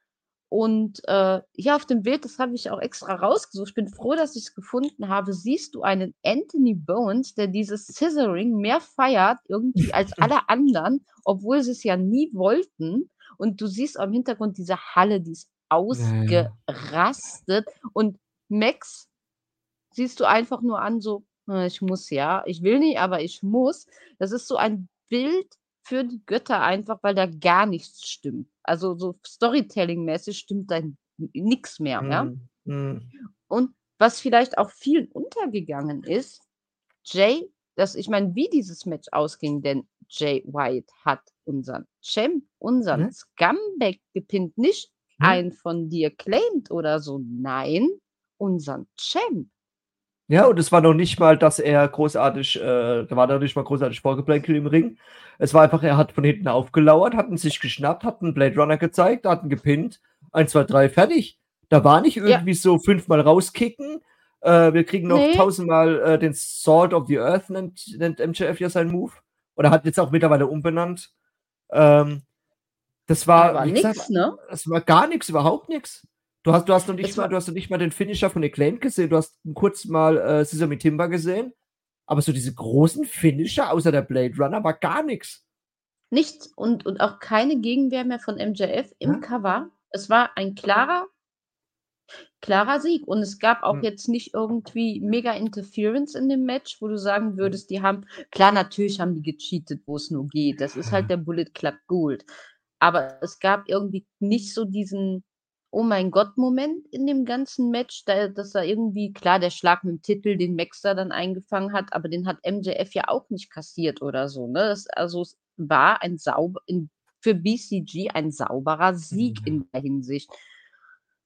Und äh, hier auf dem Bild, das habe ich auch extra rausgesucht. Ich bin froh, dass ich es gefunden habe. Siehst du einen Anthony Bones, der dieses Scissoring mehr feiert irgendwie als alle anderen, obwohl sie es ja nie wollten. Und du siehst am Hintergrund diese Halle, die ist ausgerastet. Und Max siehst du einfach nur an, so, äh, ich muss ja, ich will nicht, aber ich muss. Das ist so ein Bild für die Götter einfach, weil da gar nichts stimmt. Also so Storytelling-mäßig stimmt da nichts mehr, ja. Mhm. Und was vielleicht auch vielen untergegangen ist, Jay, das, ich meine, wie dieses Match ausging, denn Jay White hat unseren Champ, unseren Mhm. Scumbag gepinnt, nicht Mhm. einen von dir claimed oder so, nein, unseren Champ. Ja, und es war noch nicht mal, dass er großartig, äh, da war noch nicht mal großartig Vorgeplänkel im Ring. Es war einfach, er hat von hinten aufgelauert, hat ihn sich geschnappt, hat einen Blade Runner gezeigt, hat ihn gepinnt. Eins, zwei, drei, fertig. Da war nicht Ja. irgendwie so fünfmal rauskicken. Äh, wir kriegen noch Nee. tausendmal äh, den Sword of the Earth, nennt, nennt MJF ja seinen Move. Oder hat jetzt auch mittlerweile umbenannt. Ähm, das war, wie nix, gesagt, ne? das war gar nichts, überhaupt nichts. Du hast, du hast noch nicht mal, du hast noch nicht mal den Finisher von Acclaimed gesehen. Du hast kurz mal äh, Sesame Timber gesehen. Aber so diese großen Finisher außer der Blade Runner war gar nichts. Nichts und, und auch keine Gegenwehr mehr von MJF im Ja. Cover. Es war ein klarer, klarer Sieg. Und es gab auch Mhm. jetzt nicht irgendwie mega Interference in dem Match, wo du sagen würdest, die haben, klar, natürlich haben die gecheatet, wo es nur geht. Das ist halt der Bullet Club Gold. Aber es gab irgendwie nicht so diesen Oh mein Gott-Moment in dem ganzen Match, da, dass da irgendwie, klar, der Schlag mit dem Titel, den Max da dann eingefangen hat, aber den hat MJF ja auch nicht kassiert oder so. Ne? Das, also es war ein sauber, in, für BCG ein sauberer Sieg Mhm. in der Hinsicht.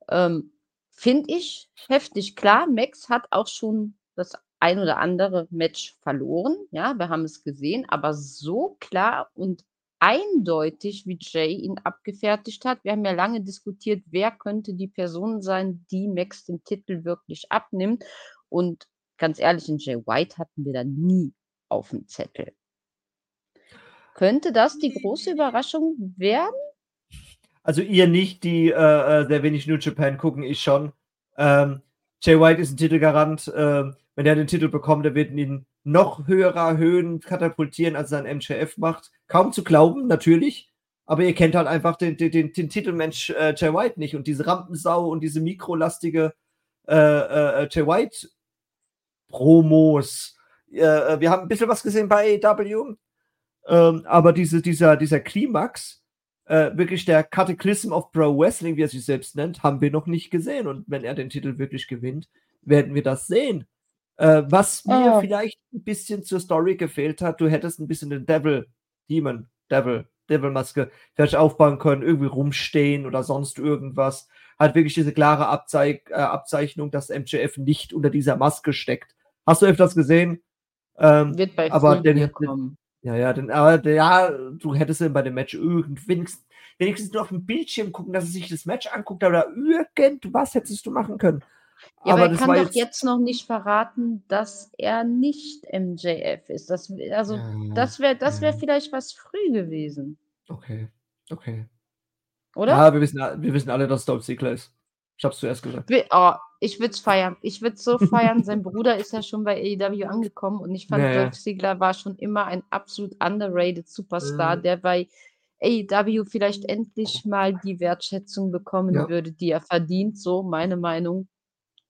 Ähm, Finde ich heftig. Klar, Max hat auch schon das ein oder andere Match verloren. Ja, wir haben es gesehen, aber so klar und eindeutig, wie Jay ihn abgefertigt hat. Wir haben ja lange diskutiert, wer könnte die Person sein, die Max den Titel wirklich abnimmt. Und ganz ehrlich, in Jay White hatten wir da nie auf dem Zettel. Könnte das die große Überraschung werden? Also ihr nicht, die äh, äh, sehr wenig New Japan gucken, ich schon. Ähm, Jay White ist ein Titelgarant. Ähm, wenn er den Titel bekommt, der wird ihn noch höherer Höhen katapultieren, als er ein MJF macht. Kaum zu glauben, natürlich. Aber ihr kennt halt einfach den, den, den, den Titelmensch äh, Jay White nicht und diese Rampensau und diese mikrolastige äh, äh, Jay White Promos. Äh, äh, wir haben ein bisschen was gesehen bei AEW, ähm, aber diese, dieser, dieser Klimax, äh, wirklich der Cataclysm of Pro Wrestling, wie er sich selbst nennt, haben wir noch nicht gesehen. Und wenn er den Titel wirklich gewinnt, werden wir das sehen. Äh, was mir Ah. vielleicht ein bisschen zur Story gefehlt hat, du hättest ein bisschen den Devil, Demon, Devil, Devil-Maske vielleicht aufbauen können, irgendwie rumstehen oder sonst irgendwas. Hat wirklich diese klare Abzei äh, Abzeichnung, dass MJF nicht unter dieser Maske steckt. Hast du öfters gesehen? Ähm, Wird bei aber den- den- ja, ja, denn, aber der- ja, du hättest ihn bei dem Match irgend, wenigstens, wenigstens nur auf dem Bildschirm gucken, dass er sich das Match anguckt, oder irgendwas hättest du machen können. Ja, aber, aber er kann doch jetzt, jetzt noch nicht verraten, dass er nicht MJF ist. Das, also, Ja, das wäre das wär ja. vielleicht was früh gewesen, okay, okay. oder? Ja, wir wissen, wir wissen alle, dass Dolph Ziggler ist. Ich hab's zuerst gesagt. Oh, ich würde es feiern. Ich würde es so feiern. Sein Bruder ist ja schon bei AEW angekommen und ich fand, Ja, ja. Dolph Ziggler war schon immer ein absolut underrated Superstar, Mhm. der bei AEW vielleicht endlich mal die Wertschätzung bekommen Ja. würde, die er verdient. So meine Meinung.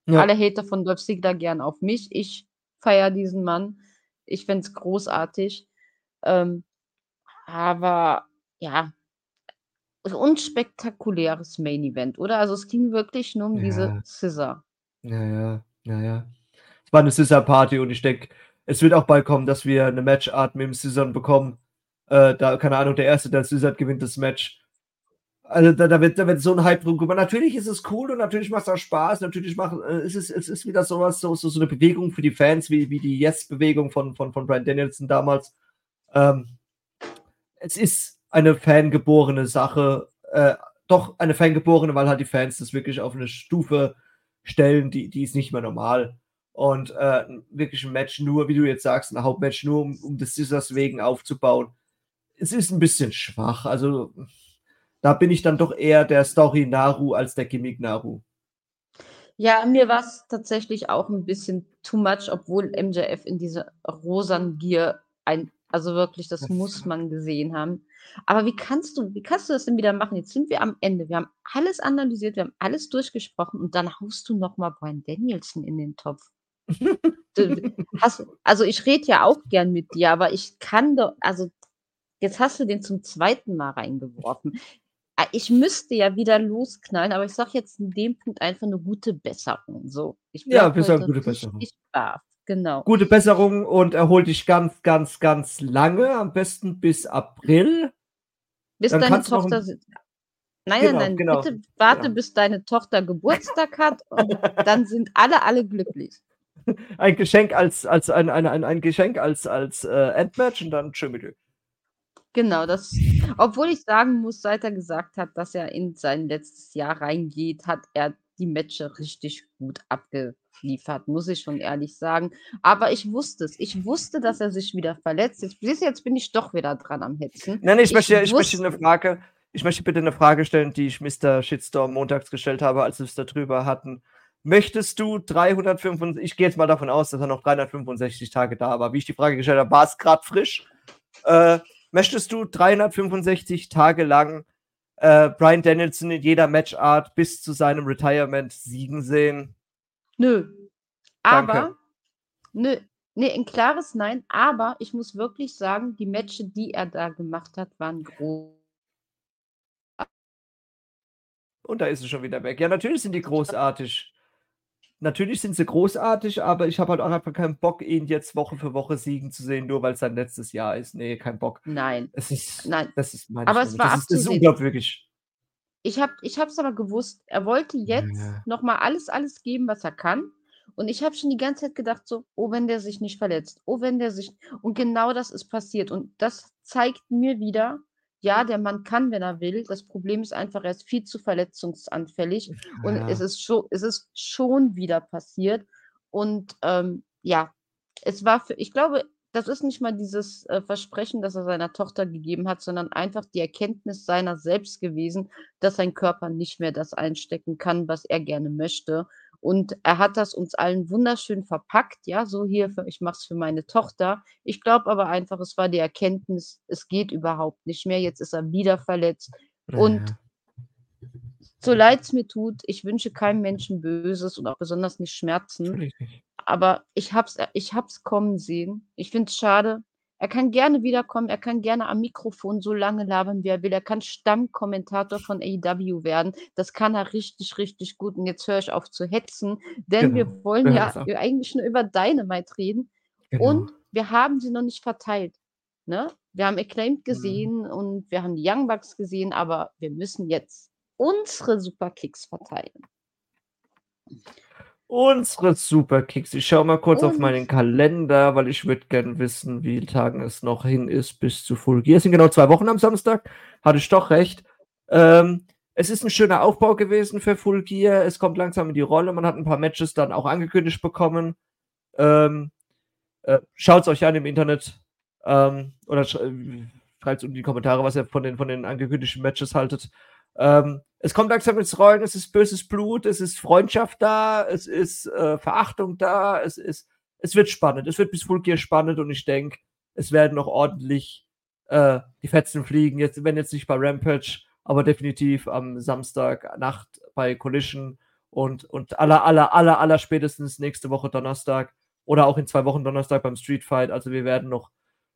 Ja. Alle Hater von Dolph Ziggler gern auf mich. Ich feiere diesen Mann. Ich fände es großartig. Ähm, aber ja, unspektakuläres Main Event, oder? Also es ging wirklich nur um diese Ja. Scissor. Ja, ja, ja, ja. Es war eine Scissor-Party und ich denke, es wird auch bald kommen, dass wir eine Matchart mit dem Scissor bekommen. Äh, da, keine Ahnung, der Erste, der Scissor gewinnt das Match. Also da, da, wird, da wird so ein Hype drum gemacht. Natürlich ist es cool und natürlich macht es auch Spaß. Natürlich macht, äh, es, ist, es ist wieder sowas, so, so, so eine Bewegung für die Fans, wie, wie die Yes-Bewegung von, von, von Brian Danielson damals. Ähm, es ist eine fangeborene Sache. Äh, doch eine fangeborene, weil halt die Fans das wirklich auf eine Stufe stellen, die, die ist nicht mehr normal. Und äh, wirklich ein Match nur, wie du jetzt sagst, ein Hauptmatch nur, um, um des Scissors wegen aufzubauen. Es ist ein bisschen schwach. Also da bin ich dann doch eher der Story Naru als der Gimmick Naru. Ja, mir war es tatsächlich auch ein bisschen too much, obwohl MJF in diese rosan Gier ein, also wirklich, das muss man gesehen haben. Aber wie kannst du, wie kannst du das denn wieder machen? Jetzt sind wir am Ende. Wir haben alles analysiert, wir haben alles durchgesprochen und dann haust du nochmal Brian Danielson in den Topf. du, hast, also ich rede ja auch gern mit dir, aber ich kann doch, also jetzt hast du den zum zweiten Mal reingeworfen. Ah, ich müsste ja wieder losknallen, aber ich sage jetzt in dem Punkt einfach eine gute Besserung. So, ich ja, wir sagen gute Besserung. Brav. Genau. Gute Besserung und erhol dich ganz, ganz, ganz lange, am besten bis April. Bis Dann deine Tochter. Nein, genau, nein, nein, genau. bitte warte, genau. bis deine Tochter Geburtstag hat und dann sind alle, alle glücklich. Ein Geschenk als, als ein, ein, ein, ein Geschenk als, als äh, Endmatch und dann tschö mit dir. Genau, das obwohl ich sagen muss, seit er gesagt hat, dass er in sein letztes Jahr reingeht, hat er die Matches richtig gut abgeliefert, muss ich schon ehrlich sagen. Aber ich wusste es. Ich wusste, dass er sich wieder verletzt. Jetzt, jetzt bin ich doch wieder dran am Hetzen. Nein, ich, ich möchte, ich möchte eine Frage, ich möchte bitte eine Frage stellen, die ich Mr. Shitstorm montags gestellt habe, als wir es darüber hatten. Möchtest du 365, ich gehe jetzt mal davon aus, dass er noch 365 Tage da war. Wie ich die Frage gestellt habe, war es gerade frisch? Äh, Möchtest du 365 Tage lang äh, Brian Danielson in jeder Matchart bis zu seinem Retirement siegen sehen? Nö. Aber, Danke. nö, nee, ein klares Nein. Aber ich muss wirklich sagen, die Matches, die er da gemacht hat, waren groß. Und da ist es schon wieder weg. Ja, natürlich sind die großartig natürlich sind sie großartig, aber ich habe halt auch einfach keinen Bock, ihn jetzt Woche für Woche siegen zu sehen, nur weil es sein letztes Jahr ist. Nee, kein Bock. Nein. Es ist, Nein. Das ist meine Aber es war das, ist, das ist unglaubwürdig. Ich habe es ich aber gewusst, er wollte jetzt ja. nochmal alles, alles geben, was er kann. Und ich habe schon die ganze Zeit gedacht, so, oh, wenn der sich nicht verletzt, oh, wenn der sich. Und genau das ist passiert. Und das zeigt mir wieder, ja, der Mann kann, wenn er will. Das Problem ist einfach, er ist viel zu verletzungsanfällig und es ist schon, es ist schon wieder passiert. Und ähm, ja, es war für, ich glaube, das ist nicht mal dieses äh, Versprechen, das er seiner Tochter gegeben hat, sondern einfach die Erkenntnis seiner selbst gewesen, dass sein Körper nicht mehr das einstecken kann, was er gerne möchte. Und er hat das uns allen wunderschön verpackt, ja, so hier, für, ich mache es für meine Tochter. Ich glaube aber einfach, es war die Erkenntnis, es geht überhaupt nicht mehr. Jetzt ist er wieder verletzt. Ja. Und so leid es mir tut, ich wünsche keinem Menschen Böses und auch besonders nicht Schmerzen. Aber ich hab's, ich hab's kommen sehen. Ich finde es schade, er kann gerne wiederkommen, er kann gerne am Mikrofon so lange labern, wie er will. Er kann Stammkommentator von AEW werden. Das kann er richtig, richtig gut. Und jetzt höre ich auf zu hetzen, denn genau. wir wollen ja, ja eigentlich nur über Dynamite reden. Genau. Und wir haben sie noch nicht verteilt. Ne? Wir haben Acclaimed mhm. gesehen mhm. und wir haben die Young Bucks gesehen, aber wir müssen jetzt unsere Superkicks verteilen. Unsere Superkicks. Ich schaue mal kurz Und? auf meinen Kalender, weil ich würde gerne wissen, wie Tagen es noch hin ist bis zu Full Gear. Es sind genau zwei Wochen am Samstag. Hatte ich doch recht. Ähm, es ist ein schöner Aufbau gewesen für Full Gear. Es kommt langsam in die Rolle. Man hat ein paar Matches dann auch angekündigt bekommen. Ähm, äh, Schaut es euch an im Internet. Ähm, oder äh, schreibt es in die Kommentare, was ihr von den, von den angekündigten Matches haltet. Ähm, es kommt langsam ins Rollen, es ist böses Blut, es ist Freundschaft da, es ist äh, Verachtung da, es ist, es wird spannend, es wird bis Full Gear spannend und ich denke, es werden noch ordentlich äh, die Fetzen fliegen, jetzt, wenn jetzt nicht bei Rampage, aber definitiv am Samstag Nacht bei Collision und, und aller, aller, aller, aller spätestens nächste Woche Donnerstag oder auch in zwei Wochen Donnerstag beim Street Fight. Also wir werden noch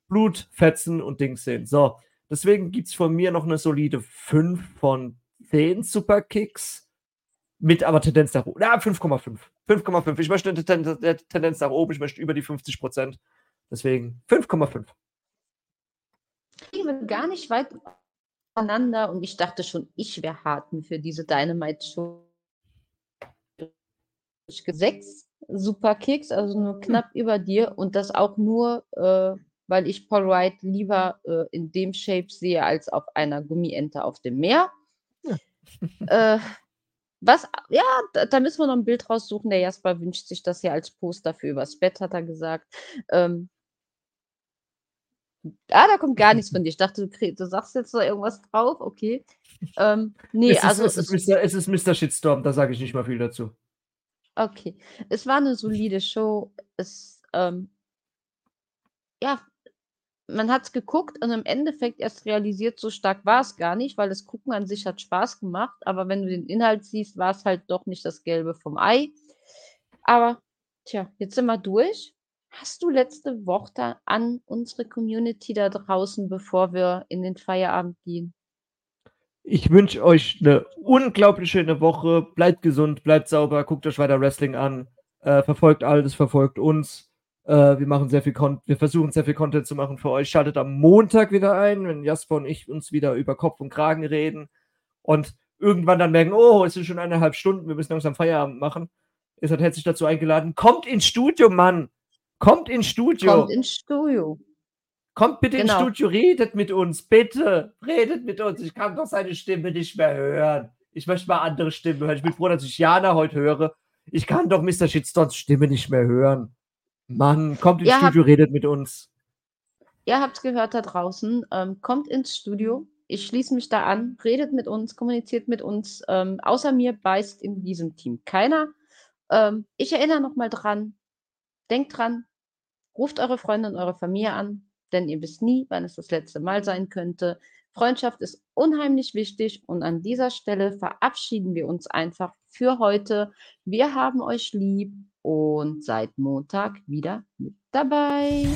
Blut, Fetzen und Dings sehen. So, Deswegen gibt es von mir noch eine solide 5 von 10 Superkicks. Mit aber Tendenz nach oben. Ja, 5,5. 5,5. Ich möchte eine Tendenz nach oben. Ich möchte über die 50 Prozent. Deswegen 5,5. Kriegen wir gar nicht weit durcheinander und ich dachte schon, ich wäre hart für diese Dynamite-Show. Sechs Superkicks, also nur Hm. knapp über dir und das auch nur, äh, weil ich Paul Wright lieber äh, in dem Shape sehe als auf einer Gummiente auf dem Meer. Ja. Äh, was, ja, da, da müssen wir noch ein Bild raussuchen. Der Jasper wünscht sich das ja als Poster für übers Bett, hat er gesagt. Ähm, ah, da kommt gar nichts von dir. Ich dachte, du, krieg, du sagst jetzt noch irgendwas drauf. Okay. Ähm, nee, es, ist, also. es, ist es- Mr., es ist Mr. Shitstorm, da sage ich nicht mal viel dazu. Okay. Es war eine solide Show. Es, ähm, ja, man hat es geguckt und im Endeffekt erst realisiert, so stark war es gar nicht, weil das Gucken an sich hat Spaß gemacht. Aber wenn du den Inhalt siehst, war es halt doch nicht das Gelbe vom Ei. Aber, tja, jetzt sind wir durch. Hast du letzte Worte an unsere Community da draußen, bevor wir in den Feierabend gehen? Ich wünsche euch eine unglaublich schöne Woche. Bleibt gesund, bleibt sauber, guckt euch weiter Wrestling an, äh, verfolgt alles, verfolgt uns. Äh, wir machen sehr viel Con wir versuchen sehr viel Content zu machen für euch. Schaltet am Montag wieder ein, wenn Jasper und ich uns wieder über Kopf und Kragen reden und irgendwann dann merken, oh, es sind schon eineinhalb Stunden, wir müssen langsam Feierabend machen. Ihr seid herzlich dazu eingeladen. Kommt ins Studio, Mann! Kommt ins Studio! Kommt ins Studio. Kommt bitte Genau. ins Studio, redet mit uns, bitte. Redet mit uns. Ich kann doch seine Stimme nicht mehr hören. Ich möchte mal andere Stimmen hören. Ich bin froh, dass ich Jana heute höre. Ich kann doch Mr. Shitstorms Stimme nicht mehr hören. Mann, kommt ins habt- Studio, redet mit uns. Ihr habt es gehört da draußen. Ähm, kommt ins Studio. Ich schließe mich da an. Redet mit uns, kommuniziert mit uns. Ähm, außer mir beißt in diesem Team keiner. Ähm, ich erinnere nochmal dran. Denkt dran. Ruft eure Freunde und eure Familie an, denn ihr wisst nie, wann es das letzte Mal sein könnte. Freundschaft ist unheimlich wichtig und an dieser Stelle verabschieden wir uns einfach für heute. Wir haben euch lieb und seid Montag wieder mit dabei.